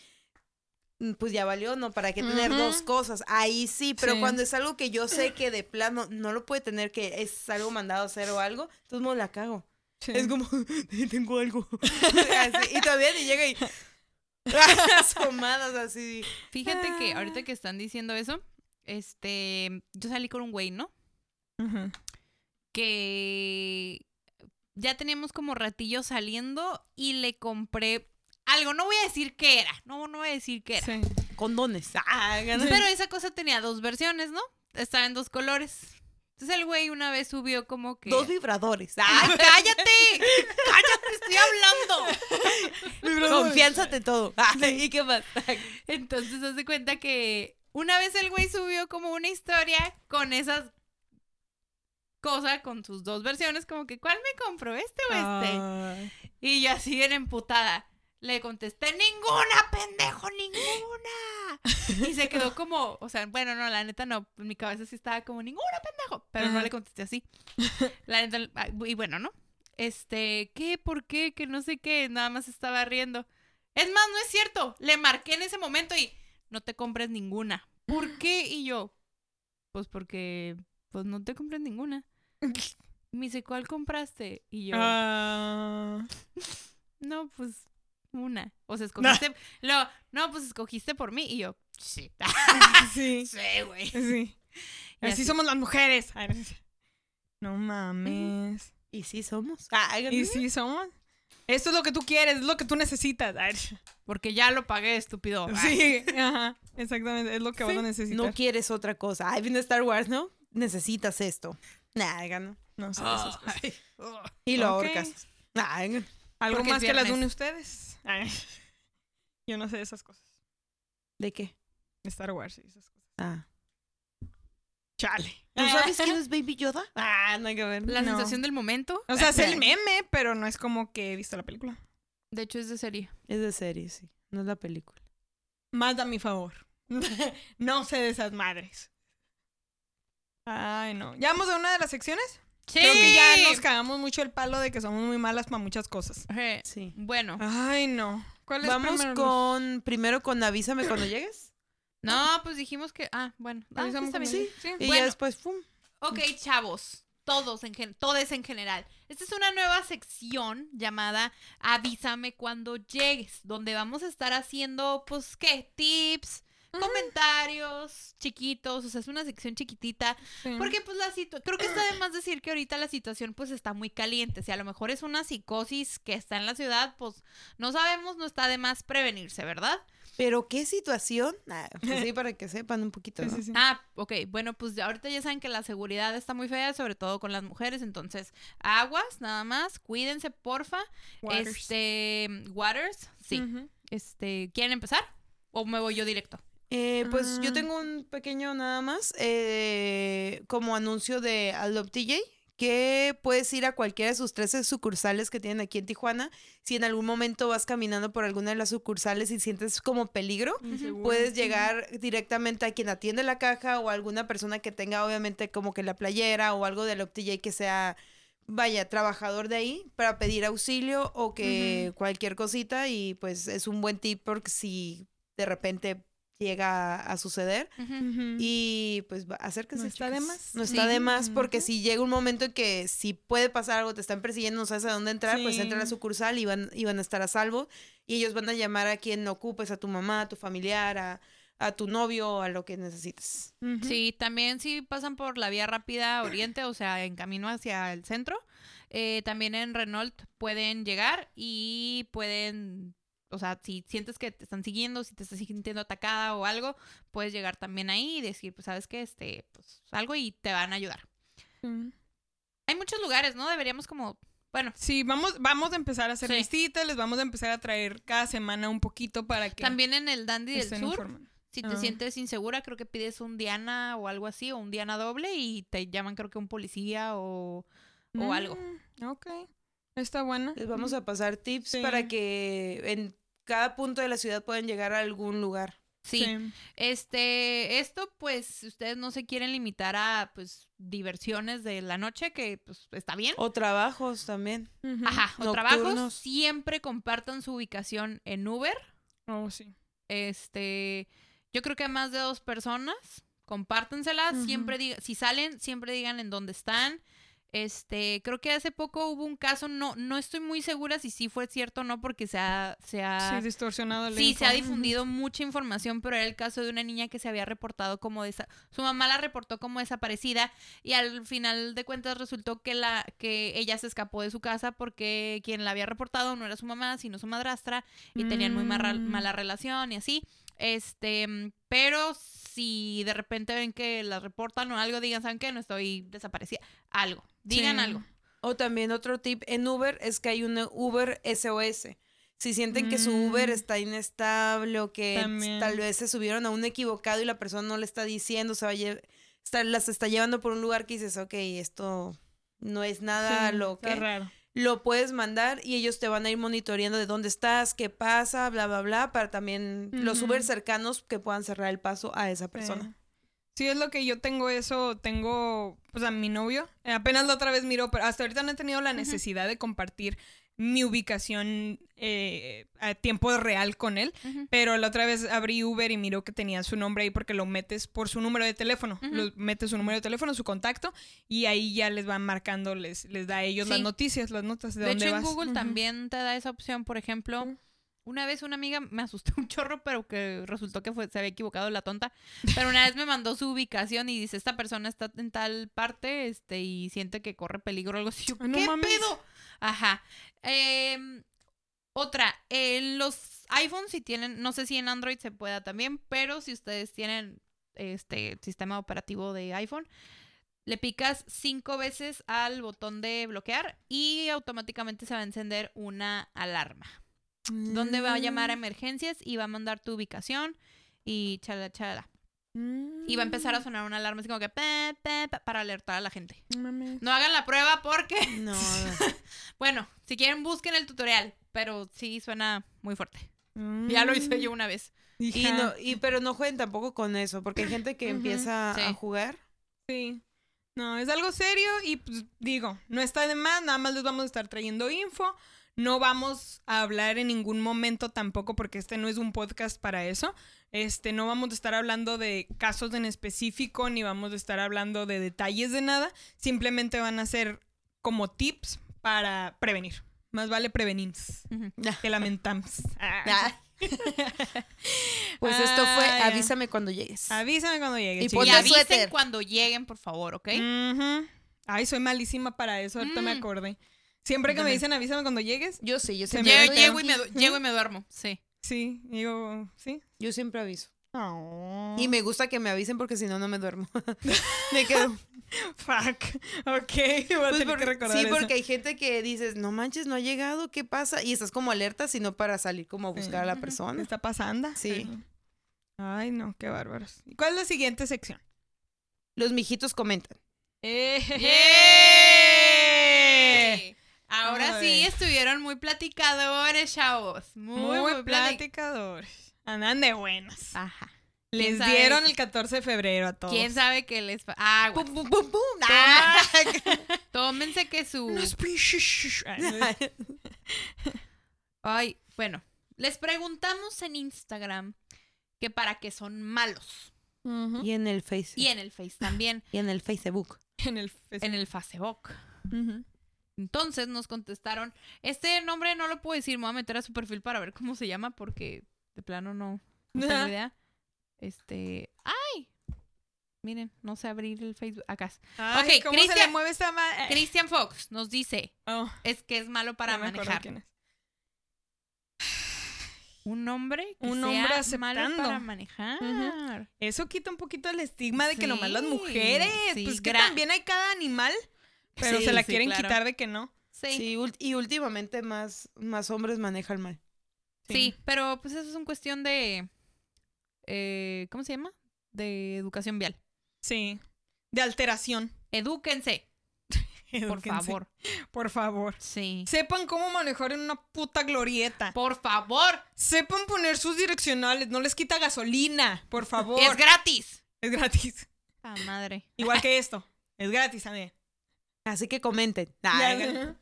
mm, pues ya valió, ¿no? ¿Para qué tener dos cosas? Ahí sí, pero Sí. cuando es algo que yo sé que de plano no lo puede tener, que es algo mandado a hacer o algo, entonces no la cago. Sí. Es como, tengo algo. Así, y todavía ni llega y... asomadas así. Fíjate que Ah. ahorita que están diciendo eso, este, yo salí con un güey, ¿no? Que ya teníamos como ratillo saliendo y le compré algo. No voy a decir qué era. No, no voy a decir qué era. Sí. Condones. Ah. Pero esa cosa tenía dos versiones, ¿no? Estaba en dos colores. Entonces el güey una vez subió como que. Dos vibradores. ¡Ay, cállate! ¡Cállate! ¡Estoy hablando! Confianza ante todo. Ah, ¿Y qué más? Entonces, haz de cuenta que una vez el güey subió como una historia con esas cosas, con sus dos versiones, como que, ¿cuál me compro? ¿Este o este? Y yo así bien emputada. Le contesté, ninguna, pendejo, ninguna. Y se quedó como, o sea, bueno, no, la neta no, en mi cabeza sí estaba como, ninguna, pendejo. Pero no le contesté así. La neta, ah, y bueno, ¿no? Este, ¿qué? ¿Por qué? Que no sé qué, nada más estaba riendo. Es más, no es cierto. Le marqué en ese momento y no te compres ninguna. ¿Por qué? Y yo, pues porque, pues no te compres ninguna. Me dice, ¿cuál compraste? Y yo, Ah. no, pues una. O sea, escogiste. Lo, no, pues escogiste por mí. Y yo, sí. sí. sí, güey. Sí. Y Así así. somos las mujeres. No mames. Y sí somos. Ah, ¿Y sí somos? Esto es lo que tú quieres, es lo que tú necesitas. Porque ya lo pagué, estúpido. Sí, ajá, exactamente, es lo que vas a Sí. necesitar. No quieres otra cosa. Ay, viene Star Wars, ¿no? Necesitas esto. Nah. No sé esas cosas. Y lo Ok. ahorcas. Nah. ¿Algo más que las une ustedes? Ay, yo no sé de esas cosas. ¿De qué? De Star Wars y esas cosas. Ah. Chale. ¿No sabes quién es Baby Yoda? Ah, no hay que ver. La No. sensación del momento. O sea, es el meme, pero no es como que he visto la película. De hecho, es de serie. Es de serie, sí. No es la película. Más a mi favor. no sé de esas madres. Ay, no. ¿Ya vamos a una de las secciones? Sí. Creo que ya nos cagamos mucho el palo de que somos muy malas para muchas cosas. Sí. Bueno. Ay, no. ¿Cuál es Vamos primero? con. Primero con avísame cuando llegues. No, pues dijimos que. Ah, bueno. Ah, Avísame cuando llegue. Sí. Y Bueno. ya después, ¡pum! Ok, chavos. Todos en gen todos en general. Esta es una nueva sección llamada Avísame cuando llegues, donde vamos a estar haciendo, pues, ¿qué? Tips, comentarios chiquitos, o sea, es una sección chiquitita. Sí. Porque, pues, la situación, creo que está de más decir que ahorita la situación, pues, está muy caliente. Si a lo mejor es una psicosis que está en la ciudad, pues, no sabemos, no está de más prevenirse, ¿verdad? Pero qué situación. Ah, pues sí, para que sepan un poquito. Sí, ¿no? sí, sí. Ah, ok. Bueno, pues ahorita ya saben que la seguridad está muy fea, sobre todo con las mujeres. Entonces, aguas, nada más. Cuídense, porfa. Waters. Este, Waters, sí. Este, ¿quieren empezar? ¿O me voy yo directo? Eh, pues yo Ah. tengo un pequeño nada más, eh, como anuncio de Love TJ, que puedes ir a cualquiera de sus 13 sucursales que tienen aquí en Tijuana. Si en algún momento vas caminando por alguna de las sucursales y sientes como peligro, Inseguro. puedes llegar directamente a quien atiende la caja o a alguna persona que tenga obviamente como que la playera o algo del OpTJ que sea, vaya, trabajador de ahí para pedir auxilio o que cualquier cosita y pues es un buen tip porque si de repente llega a, suceder Ujú. Ujú. y pues va- acérquese. No está de chicas. más. No Sí. está de más porque Ujú. si llega un momento en que si puede pasar algo, te están persiguiendo, no sabes a dónde entrar, pues entra a la Sí. sucursal y van, y van a estar a salvo y ellos van a llamar a quien ocupes, a tu mamá, a tu familiar, a, a tu novio, a lo que necesites. Ujú. Sí, también si pasan por la vía rápida oriente, o sea, en camino hacia el centro, eh, también en Renault pueden llegar y pueden, o sea, si sientes que te están siguiendo, si te estás sintiendo atacada o algo, puedes llegar también ahí y decir, pues sabes que este, pues algo y te van a ayudar. Hay muchos lugares, ¿no? Deberíamos como, bueno, Sí, vamos, vamos a empezar a hacer Sí. listitas, les vamos a empezar a traer cada semana un poquito para que también en el Dandy del Sur, informando. si te Ah. sientes insegura, creo que pides un Diana o algo así, o un Diana doble y te llaman creo que un policía o, o algo. Mm, Ok, está buena. Les vamos a pasar tips Sí. para que en cada punto de la ciudad puedan llegar a algún lugar. Sí. Este, esto, pues, si ustedes no se quieren limitar a, pues, diversiones de la noche, que, pues, está bien. O trabajos también. Ajá, o trabajos, siempre compartan su ubicación en Uber. Oh, sí. Este, yo creo que a más de dos personas, compártenselas, Ujú. siempre digan, si salen, siempre digan en dónde están. Este, creo que hace poco hubo un caso, no, no estoy muy segura si sí fue cierto o no, porque se ha, se ha, sí, distorsionado la Sí, info. se ha difundido mucha información, pero era el caso de una niña que se había reportado como desa su mamá la reportó como desaparecida y al final de cuentas resultó que la que ella se escapó de su casa porque quien la había reportado no era su mamá, sino su madrastra y tenían muy Mm. mala relación y así. Este, mm, pero si de repente ven que la reportan o algo, digan, ¿saben qué? No estoy desaparecida. Algo. Digan Sí. algo. O también otro tip en Uber es que hay un Uber SOS. Si sienten que su Uber Mm. está inestable o que También. tal vez se subieron a un equivocado y la persona no le está diciendo, se va a está- las está llevando por un lugar que dices, ok, esto no es nada Sí, lo está que raro. Lo puedes mandar y ellos te van a ir monitoreando de dónde estás, qué pasa, bla, bla, bla, para también los. Uber cercanos que puedan cerrar el paso a esa persona. Sí, es lo que yo tengo eso, tengo pues a mi novio. Apenas la otra vez miró, pero hasta ahorita no he tenido la necesidad de compartir mi ubicación eh, a tiempo real con él. Pero la otra vez abrí Uber y miró que tenía su nombre ahí porque lo metes por su número de teléfono. Lo metes su número de teléfono, su contacto, y ahí ya les van marcando, les, les da a ellos las noticias, las notas de, De, dónde hecho, en. Google también te da esa opción. Por ejemplo, una vez una amiga me asustó un chorro, pero que resultó que fue, se había equivocado la tonta. Pero una vez me mandó su ubicación y dice, esta persona está en tal parte este y siente que corre peligro o algo así. Yo, Ay, no ¿Qué mames. pedo? Ajá. Em, otra, en los iPhones si tienen, no sé si en Android se pueda también, pero si ustedes tienen este sistema operativo de iPhone, le picas cinco veces al botón de bloquear y automáticamente se va a encender una alarma. Donde va a llamar a emergencias y va a mandar tu ubicación y chala chala. Y va a empezar a sonar una alarma así como que pe, pe, pe, para alertar a la gente. Mm. No hagan la prueba porque, No, bueno, si quieren busquen el tutorial, pero sí suena muy fuerte. Mm. Ya lo hice yo una vez. y no, y pero no jueguen tampoco con eso, porque hay gente que empieza sí. a jugar. Sí. No, es algo serio y pues digo, no está de más, nada más les vamos a estar trayendo info. No vamos a hablar en ningún momento tampoco porque este no es un podcast para eso. Este, no vamos a estar hablando de casos en específico ni vamos a estar hablando de detalles de nada. Simplemente van a ser como tips para prevenir. Más vale prevenir Ujú. que lamentamos. Ah. Pues esto fue Ah. Avísame cuando llegues. Avísame cuando llegue. Y avisen suéter. cuando lleguen, por favor, ¿ok? Ay, soy malísima para eso, ahorita me Mm. acordé. Siempre que me dicen avísame cuando llegues, Yo sí, yo me Llego, llego y me, llego y me duermo, sí. Sí, digo, sí. yo siempre aviso. Oh. Y me gusta que me avisen porque si no, no me duermo. me quedo. Fuck. Ok, voy a Pues tener que recordar sí, eso. porque hay gente que dices, no manches, no ha llegado, ¿qué pasa? Y estás como alerta, sino para salir como a buscar a la ¿Qué persona. está pasando? Sí. Ay, no, qué bárbaros. ¿Y cuál es la siguiente sección? Los mijitos comentan. ¡Eh! Ahora sí estuvieron muy platicadores, chavos. Muy, Muy, muy, platicadores. Andan de buenas. Ajá. Les sabe? dieron el 14 de febrero a todos. ¿Quién sabe qué les fa- Ah, güey. Pum, pum, pum, pum. Ah. Tómense que su. Ay, bueno. Les preguntamos en Instagram que para qué son malos. Y en el Face. Y en el Face también. Y en el Facebook. En el fes- en el Facebook. Entonces nos contestaron. Este nombre no lo puedo decir. Me voy a meter a su perfil para ver cómo se llama porque de plano no, no tengo idea. Este. ¡Ay! Miren, no sé abrir el Facebook. Acá. Ay, Ok, ¿cómo se le Cristian- mueve esta ma- Christian Fox nos dice Oh, es que es malo para manejar. quién es. Un hombre que Un sea hombre malo para manejar. Eso quita un poquito el estigma de que nomás las mujeres. sí, pues que también hay cada animal, pero Sí, se la sí, quieren claro. quitar de que no. Sí. Y últimamente más, más hombres manejan mal. Sí, pero pues eso es una cuestión de. eh, ¿Cómo se llama? De educación vial. Sí. De alteración. Edúquense, por favor. Por favor. Sí. Sepan cómo manejar en una puta glorieta. Por favor. Sepan poner sus direccionales. No les quita gasolina. Por favor. Es gratis. Es gratis. Ah, madre. Igual que esto. Es gratis también. Así que comenten. Ay,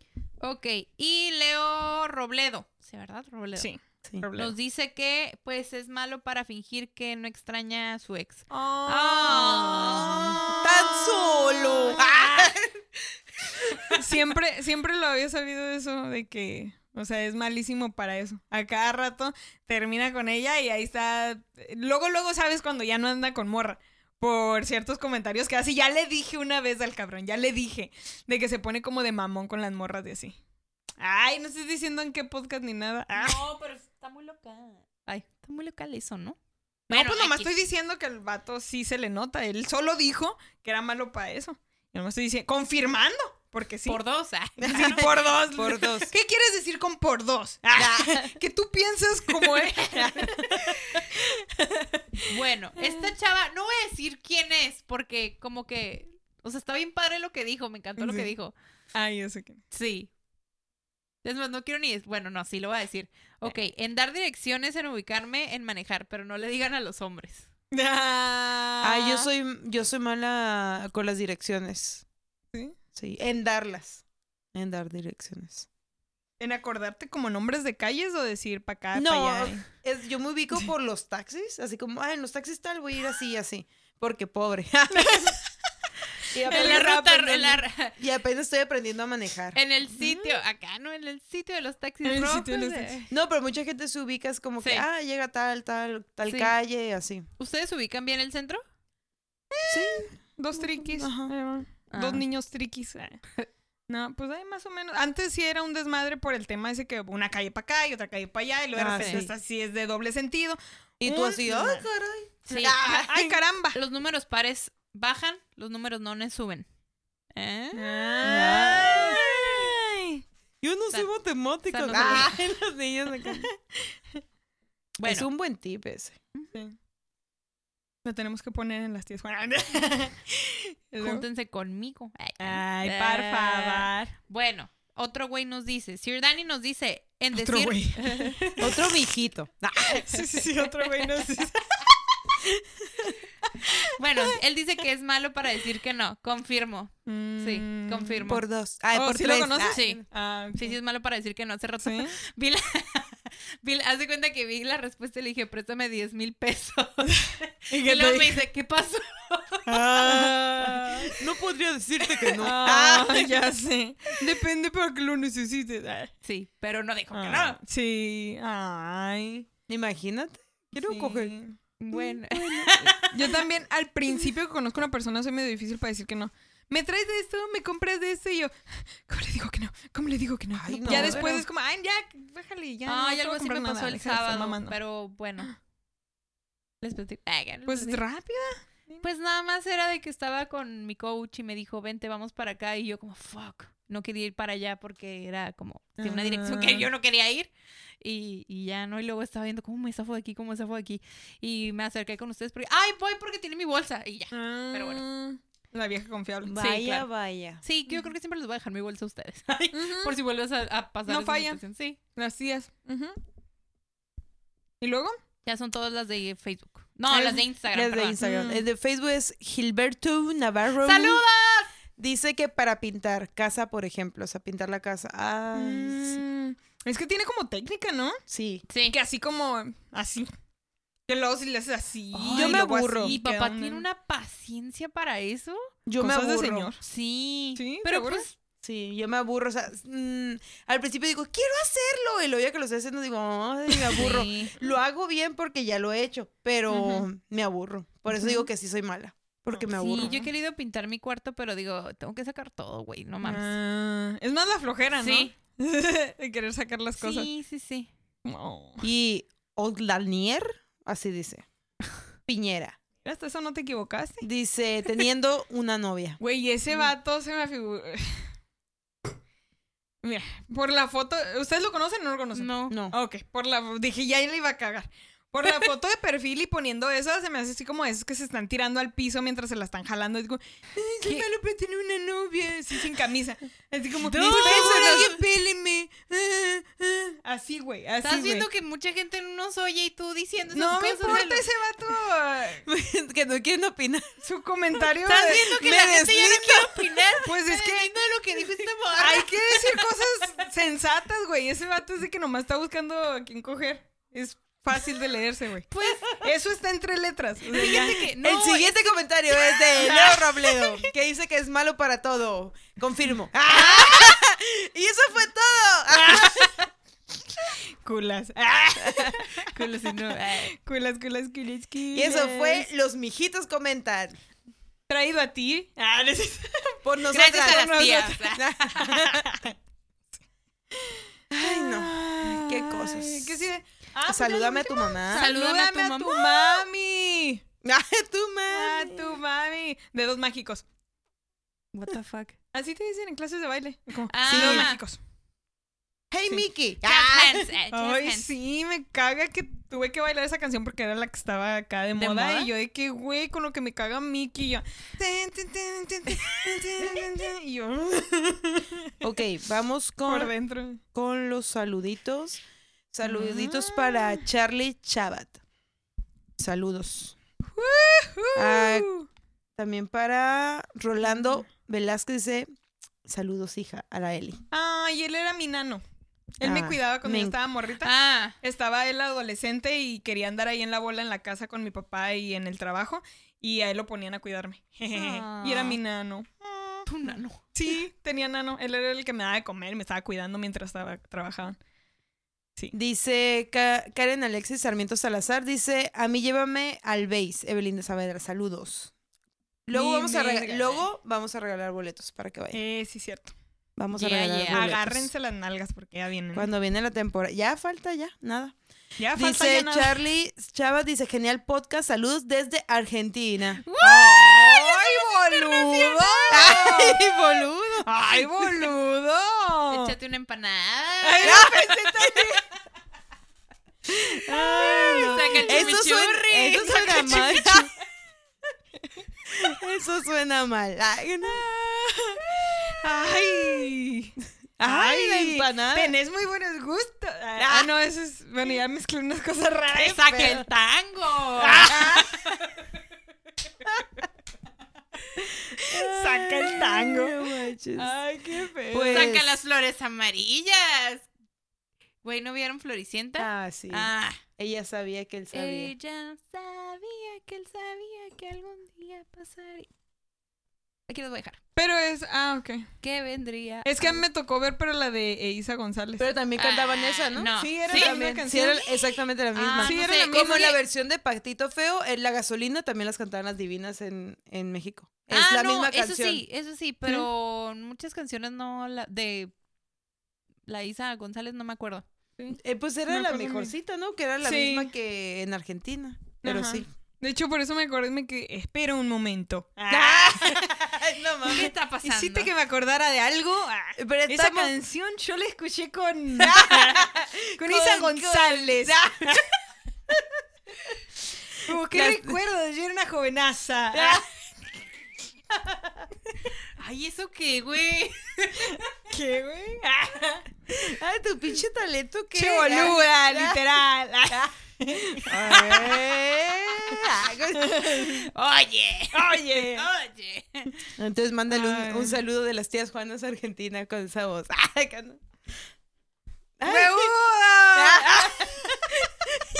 Ok, y Leo Robledo. Sí, ¿verdad? Robledo. Sí. Nos dice que, pues, es malo para fingir que no extraña a su ex. Ah. ¡Tan solo! Siempre, siempre lo había sabido eso de que, o sea, es malísimo para eso. A cada rato termina con ella y ahí está. Luego, luego sabes cuando ya no anda con morra. Por ciertos comentarios que así ya le dije una vez al cabrón, ya le dije, de que se pone como de mamón con las morras de así. Ay, no estoy diciendo en qué podcast ni nada. Ah. No, pero está muy loca. Ay, está muy local eso, ¿no? No, pues nomás estoy diciendo que el vato sí se le nota. Él solo dijo que era malo para eso. Y nomás estoy diciendo, confirmando, porque sí. Por dos. ah. Sí, por dos. Por dos. ¿Qué quieres decir con por dos? Ah, que tú piensas como él. Bueno, esta chava, no voy a decir quién es, porque como que, o sea, está bien padre lo que dijo, me encantó lo que dijo. Ay, yo sé que. Sí. Es más, no quiero ni, bueno, no, sí lo voy a decir. Ok, en dar direcciones, en ubicarme, en manejar, pero no le digan a los hombres. Ay, yo soy, yo soy mala con las direcciones. ¿Sí? En darlas. En dar direcciones. ¿En acordarte como nombres de calles o decir para acá, No, para allá? es, yo me ubico por los taxis, así como, ah, en los taxis tal, voy a ir así y así, porque pobre. y, En la ruta, en, aprendiendo- la- y apenas estoy aprendiendo a manejar. en el sitio, acá, ¿no? En el sitio de los taxis En el rojos, sitio de los taxis. No, pero mucha gente se ubica, es como que, ah, llega tal, tal, tal Sí. calle, así. ¿Ustedes ubican bien el centro? Sí. Dos triquis. Ajá. eh, Ah. Dos niños triquis. eh. No, pues ahí más o menos. Antes sí era un desmadre por el tema ese que una calle para acá y otra calle para allá y luego Ah, repente sí. esta sí es de doble sentido. Y tú así, ay, caray. Sí. Ah, ¡Ay, caramba! Los números pares bajan, los números nones suben. ¿Eh? Ay. Yo no San- sé matemáticas. San- Ah, los niños acá. Bueno, Es un buen tip ese. Sí. Lo tenemos que poner en las tías Juan. Y luego, júntense conmigo. Ay, Ay, por Ah. favor. Bueno, otro güey nos dice, Sir Danny nos dice, en Otro decir... güey. Otro mijito. Ah, Sí, sí, sí, otro güey nos dice. Bueno, él dice que es malo para decir que no. Confirmo. Sí, Mm. confirmo. Por dos. Ay, Oh, por ¿sí tres. lo conoces? Ah, Sí. Ah. Sí, sí, es malo para decir que no. Hace rato ¿Sí? vi la... vi la- haz de cuenta que vi la respuesta y le dije, préstame 10 mil pesos. ¿Y Y luego me dice, ¿qué pasó? Ah, No podría decirte que no. ah, ya sé. Depende para que lo necesites. Ah. Sí, pero no dijo que Ah, no. Sí. Ay. Imagínate. Quiero sí. coger. Bueno. Yo también, al principio que conozco a una persona, soy medio difícil para decir que no. ¿Me traes de esto? ¿Me compras de esto? Y yo, ¿cómo le digo que no? ¿Cómo le digo que no? Ay, ya no, después pero- es como, ay, ya, bájale, ya. no Ay, te voy algo así me pasó nada, el sábado, mamando". pero bueno. Les platico. Ay, ya les Pues platico. rápido. Pues nada más era de que estaba con mi coach y me dijo, vente, vamos para acá. Y yo como, fuck, no quería ir para allá porque era como de una dirección Ah. que yo no quería ir. Y, y ya no, y luego estaba viendo cómo me zafo de aquí, cómo me zafo de aquí. Y me acerqué con ustedes porque, ay, voy porque tiene mi bolsa. Y ya. Pero bueno. La vieja confiable. Vaya, claro. vaya. Sí, yo creo que siempre les voy a dejar mi bolsa a ustedes. Por si vuelves a, a pasar. No esa falla. situación. Sí. Tías. Ujú. ¿Y luego? Ya son todas las de Facebook. No, Ah, las de Instagram. Las de perdón. Instagram. Mm. El de Facebook es Gilberto Navarro. ¡Saludos! Dice que para pintar casa, por ejemplo, o sea, pintar la casa. Ah, sí. Es que tiene como técnica, ¿no? sí. Sí. Que así como así. Que luego si le haces así. Yo y me aburro. así, Mi queda papá tiene una paciencia para eso. Yo me Cosas de aburro. señor. Sí. Sí, pero pues Sí, yo me aburro. O sea, mm, al principio digo, quiero hacerlo. Y luego ya que lo estoy haciendo, digo, ay, me aburro. Sí. Lo hago bien porque ya lo he hecho, pero me aburro. Por eso digo que sí soy mala. Porque me aburro. Sí, yo he querido pintar mi cuarto, pero digo, tengo que sacar todo, güey, no mames. Ah, es más la flojera, ¿no? Sí. de querer sacar las cosas. Sí, sí, sí. No. Y Odlanier, así dice. Piñera. Hasta eso no te equivocaste. Dice, teniendo una novia. Güey, ese vato se me afigura. Mira, por la foto. ¿Ustedes lo conocen o no lo conocen? No. No. Ok, por la. Dije, ya le iba a cagar. Por la foto de perfil y poniendo eso, se me hace así como esos que se están tirando al piso mientras se la están jalando. Es como, "Ay, soy ¿Qué? malo pero tiene una novia. Así sin camisa. Así como, No, "Por eso favor, no- alguien péleme. Ah, ah". Así, güey. Así, Estás viendo que mucha gente no nos oye y tú diciendo esas No me importa los- ese vato. que no quieren opinar. Su comentario. Estás de- viendo que me la gente ya no quiere opinar. Pues es que Viendo lo que dijo esta morra. hay que decir cosas sensatas, güey. Ese vato es de que nomás está buscando a quién coger. Es fácil de leerse, güey. Pues, Eso está entre letras. O sea, ya. fíjate que no. el siguiente comentario es de Leo Robledo, que dice que es malo para todo. Confirmo. y eso fue todo. Culas. Culo, si no. Culas, culas, culas, y eso fue Los Mijitos Comentan. Traído a ti. Ah, Por nosotras. Gracias a las tías. Ay, no. Qué cosas. ¿Qué sigue? Ah, pues Salúdame a tu mamá. Salúdame, a, tu, a tu mami. A tu mami. A tu mami. Dedos mágicos. What the fuck. Así te dicen en clases de baile. Ah. Dedos mágicos. Hey sí. Mickey. Ah. Eh, Ay, sí, me caga que tuve que bailar esa canción porque era la que estaba acá de, moda, Y yo de que, güey, con lo que me caga Mickey. Yo... y yo... ok, vamos con, con los saluditos. Saluditos Ah. para Charlie Chabat. Saludos. Ah, También para Rolando Velázquez dice, saludos hija, a la Eli. Ay, él era mi nano. Él me Ah, cuidaba cuando me yo estaba morrita. Ah, Estaba él adolescente y quería andar ahí en la bola en la casa con mi papá y en el trabajo. Y a él lo ponían a cuidarme. Y era mi nano. Ah. tu nano. Sí, tenía nano. Él era el que me daba de comer y me estaba cuidando mientras estaba trabajaban. Dice Ka- Karen Alexis Sarmiento Salazar, dice, a mí llévame al base, Evelyn de Saavedra, saludos. Luego vamos, a luego vamos a regalar boletos para que vayan. Eh, sí, cierto. Vamos a regalar yeah. boletos. Agárrense las nalgas porque ya vienen. Cuando viene la temporada. Ya falta, ya, nada. Ya falta Dice ya nada. Charlie Chava, dice, genial podcast, saludos desde Argentina. ¡Ay, boludo! ¡Ay, boludo! ¡Ay, boludo! Échate una empanada. Ay, no, pensé. Ay, no. Saca el Eso suena, eso suena mal. Eso suena mal. Ay, no. ¡Ay! Ay, la empanada. Tenés muy buenos gustos. Ah, no, eso es. Bueno, ya mezclé unas cosas raras. Saca pero- el tango. Saca el tango. Ay, no. Ay, qué feo. Pues- Saca las flores amarillas. Güey, ¿no vieron Floricienta? Ah, sí. Ah. Ella sabía que él sabía. Ella sabía que él sabía que algún día pasaría. Aquí los voy a dejar. Pero es. Ah, ok. ¿Qué vendría? Es que a mí me tocó ver, pero la de Eiza González. Pero también cantaban Ah, esa, ¿no? no. sí, era ¿Sí? la misma Sí, canción. era exactamente la misma. Ah, Sí, no era sé, la misma. Como en la versión de Pactito Feo, en La Gasolina también las cantaban las divinas en, en México. Es ah, la no, misma eso canción. sí, eso sí, pero muchas canciones no la de la Isa González no me acuerdo. Eh, pues era Me la mejorcita, ¿no? Que era la Sí. misma que en Argentina. Pero Ajá. sí. De hecho, por eso me acordé me que. Espera un momento. Ay, no ¿Qué mames. está pasando? Hiciste que me acordara de algo. Ah, Pero Esa estamos... canción yo la escuché con. con Con- Isa con- González. Como que Las- recuerdo, yo era una jovenaza. Ay, ¿eso qué, güey? ¿Qué, güey? Ay, tu pinche talento que. ¡Che boluda, literal! Oye, Oye. oye. Entonces mándale un saludo de las tías Juanas Argentina con esa voz. Ay,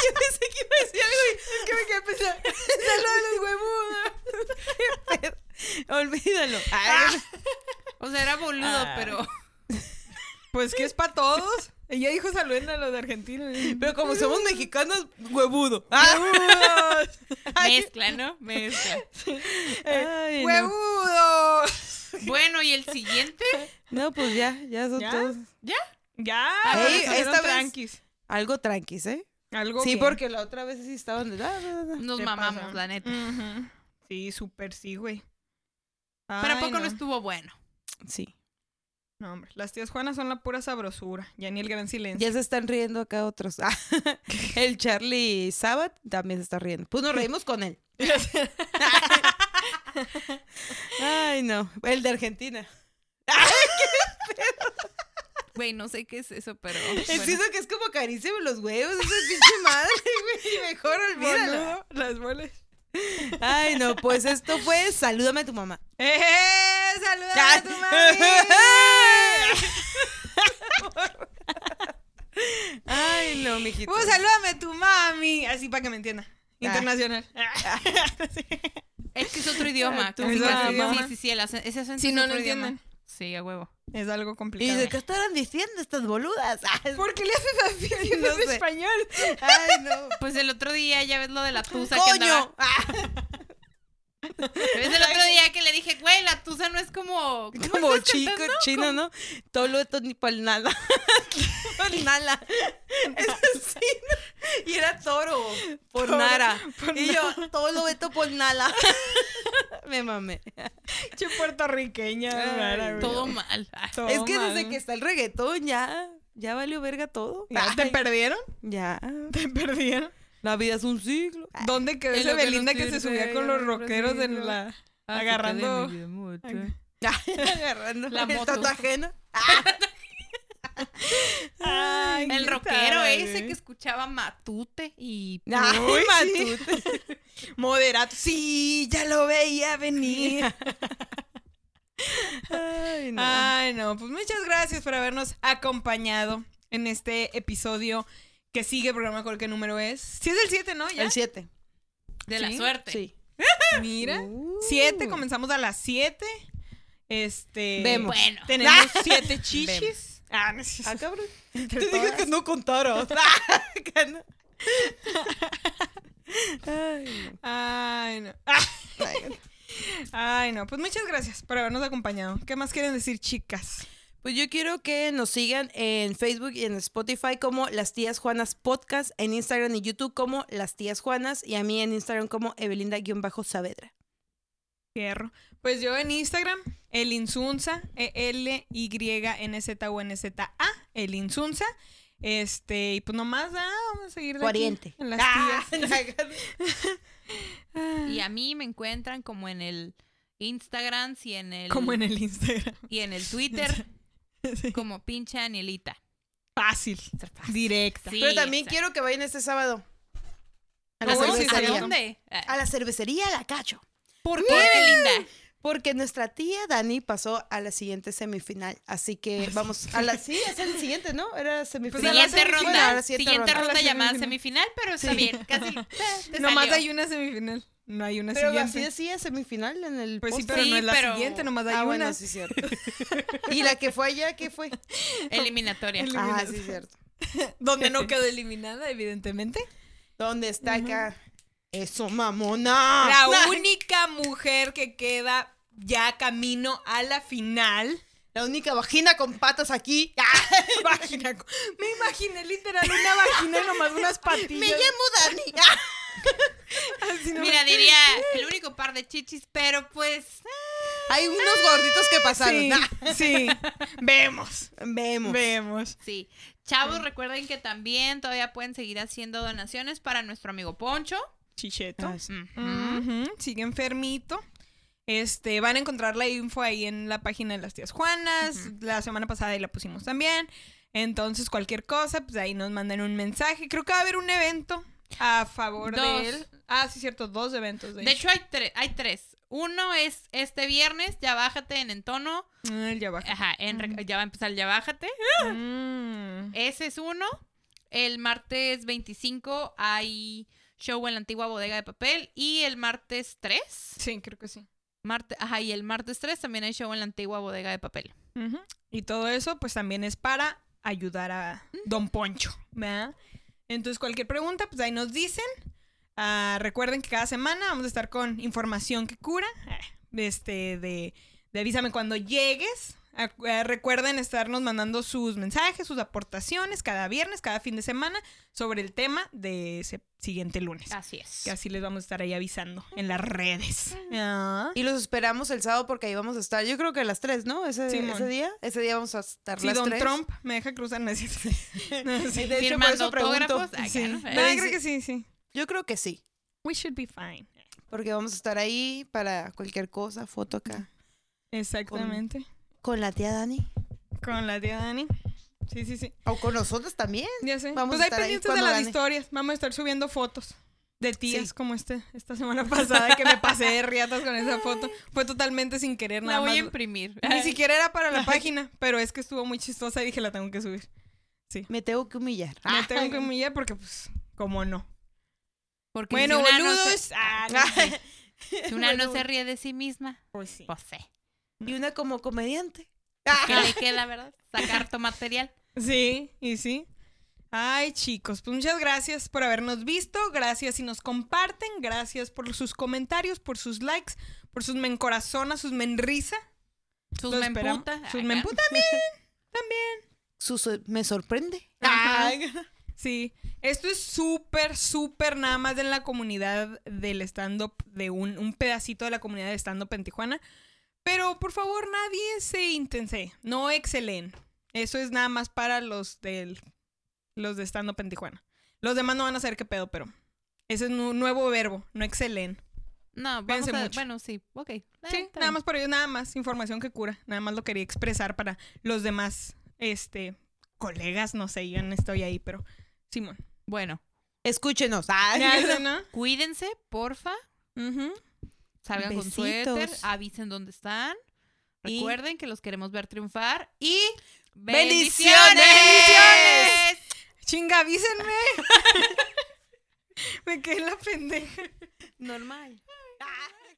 Yo pensé que iba a decir algo y Es que me quedé pensando. ¡Saludos, huevuda! olvídalo. Ay, O sea, era boludo, Ah. pero. Pues que es para todos. Ella dijo saluden a los de Argentina. Pero como somos mexicanos, huevudo. Ah, ¡Huevudos! Mezcla, ¿no? Mezcla. Ay, no. ¡Huevudos! Bueno, ¿y el siguiente? No, pues ya, ya son ¿Ya? todos. Ya, Ey, salieron esta vez- tranquis. Algo tranquis, ¿eh? Algo Sí, que- porque la otra vez sí estaban de... ah, ah, ah. Nos ¿Qué mamamos, pasa? la neta. Sí, súper sí, güey. Pero ¿a Ay, poco no estuvo bueno? Sí. No, hombre, las tías Juanas son la pura sabrosura. Ya ni el gran silencio. Ya se están riendo acá otros. Ah, el Charlie Sabat también se está riendo. Pues nos reímos con él. Ay, no. El de Argentina. Güey, no sé qué es eso, pero. Es bueno. eso que es como acaríciame los huevos. Esa pinche madre, güey. Mejor olvídalo. Boludo, las bolas. Ay, no. Pues esto fue Salúdame a tu mamá. ¡Eh! ¡Saluda a tu mami! Ay, no, mijito. ¡Uh, salúdame a tu mami! Así para que me entienda. Internacional. Es que es otro idioma. Ah, idioma. Sí, sí, sí. El ese acento Si es no otro lo idioma. entienden. Sí, a huevo. Es algo ¿Y complicado. de qué estarán diciendo estas boludas? Ay, ¿Por qué le haces así No en sé. español? Ay, no. Pues el otro día ya ves lo de la tusa que andaba. ¿Ves el otro día que le dije, güey, la tusa no es como. ¿cómo como chico, cantando? chino, ¿no? Tolo esto ni pal nada. Sí, ¿no? Y era toro, por por y yo, tolo esto por nala. Me mamé. Che puertorriqueña. Ay, rara. Todo mal. Todo es que mal. desde que está el reggaetón ya, ya valió verga todo. ¿Ya ¿Te perdieron? Ya. ¿Te perdieron? La vida es un siglo. ¿Dónde quedó que Belinda que se subía con los rockeros en la... Ah, agarrando... Agarrando La moto. ajeno. Ay, El rockero ese que escuchaba Matute y. Ay, Uy, Matute. Moderato. Sí, ya lo veía venir. Ay, no. Ay, no. Pues muchas gracias por habernos acompañado en este episodio que sigue, programa con qué número es. Sí es el 7, ¿no? ¿Ya? El 7. De la suerte. Sí. Mira. Uh. 7, comenzamos a las 7. Este... Vemos. Bueno. Tenemos 7 chichis. Ah, no sé. Ah, cabrón. Te dije todas. que no contaras. Que no. Ay, Ay, no. no. Ay, Ay, no. Pues muchas gracias por habernos acompañado. ¿Qué más quieren decir, chicas? Pues yo quiero que nos sigan en Facebook y en Spotify como Las Tías Juanas Podcast, en Instagram y YouTube como Las Tías Juanas y a mí en Instagram como Evelinda-Saavedra. Fierro. Pues yo en Instagram, el Insunza, E E-L-Y-N-Z-U-N-Z-A, el Insunza. Este, y pues nomás, ah, vamos a seguir de aquí Pariente. en las Ah, tías. Y a mí me encuentran como en el Instagram y en el. Como en el Instagram. Y en el Twitter, Sí. como pinche Anielita. Fácil, directa. Sí, Pero también exacto. quiero que vayan este sábado. A la ¿Cómo? ¿A cervecería. dónde? Ah, A la cervecería La Cacho. ¿Por qué, linda? Porque nuestra tía Dani pasó a la siguiente semifinal. Así que vamos a la. Sí, es el siguiente, ¿no? Era semifinal. A la Siguiente semifinal. ronda. Ahora siguiente siguiente ronda. la llamada semifinal. semifinal, pero está Sí. bien. Casi. te Nomás salió. hay una semifinal. No hay una Pero siguiente. así decía semifinal en el. Pues sí, pero Sí, no es la pero- siguiente, nomás hay ah, una. bueno, sí, cierto. ¿Y la que fue allá, qué fue? Eliminatoria. El- Ah, sí, cierto. Donde no quedó eliminada, evidentemente. ¿Dónde está acá? Eso, mamona. La única mujer que queda ya camino a la final. La única vagina con patas aquí. Vagina. Me imaginé literal una vagina y nomás unas patillas. Me llamo Dani. Así Mira, diría el único par de chichis, pero pues. Hay unos gorditos que pasaron. Sí, sí. Vemos. Vemos. Vemos. Sí. Chavos, recuerden que también todavía pueden seguir haciendo donaciones para nuestro amigo Poncho. Chicheto. Ah, sí. Sigue enfermito. Este, van a encontrar la info ahí en la página de las tías Juanas. La semana pasada ahí la pusimos también. Entonces, cualquier cosa, pues ahí nos mandan un mensaje. Creo que va a haber un evento a favor Dos. de él. Ah, sí, cierto, dos eventos. De, De hecho, hay, tre- hay tres. Uno es este viernes, ya bájate en Entono. Ah, ya va. Ajá, en re- ya va a empezar el ya bájate. Mm. Ese es uno. El martes 25 hay show en la antigua bodega de papel. Y el martes 3. Sí, creo que sí. Marte, ajá, y el martes 3 también hay show en la antigua bodega de papel. Y todo eso, pues también es para ayudar a Don Poncho, ¿verdad? Entonces, cualquier pregunta, pues ahí nos dicen. Ah, recuerden que cada semana vamos a estar con información que cura. Ah, Este, de, de avísame cuando llegues. Ah, recuerden estarnos mandando sus mensajes, sus aportaciones cada viernes, cada fin de semana sobre el tema de ese siguiente lunes. Así es. Que así les vamos a estar ahí avisando en las redes. Ah. Y los esperamos el sábado porque ahí vamos a estar. Yo creo que a las 3, ¿no? Ese, ese día. Ese día vamos a estar Si las Don 3. Trump me deja cruzar, no es cierto. No, sí. De hecho, por Firmando eso pregunto. autógrafos. Acá, Sí. ¿no? No, Pero creo sí- que sí, sí. Yo creo que sí. We should be fine. Porque vamos a estar ahí para cualquier cosa, foto acá. Exactamente. Con la tía Dani. Con la tía Dani. Sí, sí, sí. O con nosotros también. Ya sé. Vamos pues a hay estar ahí pendientes de las gane. historias. Vamos a estar subiendo fotos de tías Sí. como este, esta semana pasada que me pasé de riatas con esa foto. Fue totalmente sin querer, La nada voy a imprimir. Ni siquiera era para la página, pero es que estuvo muy chistosa y dije la tengo que subir. Me tengo que humillar. Me tengo que humillar porque, pues, como no. Porque Bueno, si una no boludos. se- Ah, no sé. si una no se ríe de sí misma, Pues sí. pues sé. Y una como comediante. ¿Qué le queda, verdad? Sacar tu material. Sí, y sí. Ay, chicos, pues muchas gracias por habernos visto. Gracias si nos comparten. Gracias por sus comentarios, por sus likes, por sus mencorazonas, sus menrisa. Sus Lo me esperamos. emputa. Sus acá. me emputa también. Su- me sorprende. Ajá. Sí. Esto es súper, súper nada más en la comunidad del stand-up, de un, un pedacito de la comunidad de stand-up en Tijuana. Pero por favor, nadie se intense. No excelen. Eso es nada más para los del los de stand-up en Tijuana. Los demás no van a saber qué pedo, pero ese es un nuevo verbo, no excelen. No, vamos a... mucho. Bueno, sí, ok. Eh, Sí, nada más por ello, nada más información que cura. Nada más lo quería expresar para los demás, este, colegas, no sé, yo no estoy ahí, pero Simón. Bueno, Escúchenos. Sé, ¿no? cuídense, porfa. Ujú. Salgan con suéter, avisen dónde están. Y- Recuerden que los queremos ver triunfar. Y... ¡Bendiciones! ¡Bendiciones! Chinga, avísenme. Me quedé en la pendeja. Normal.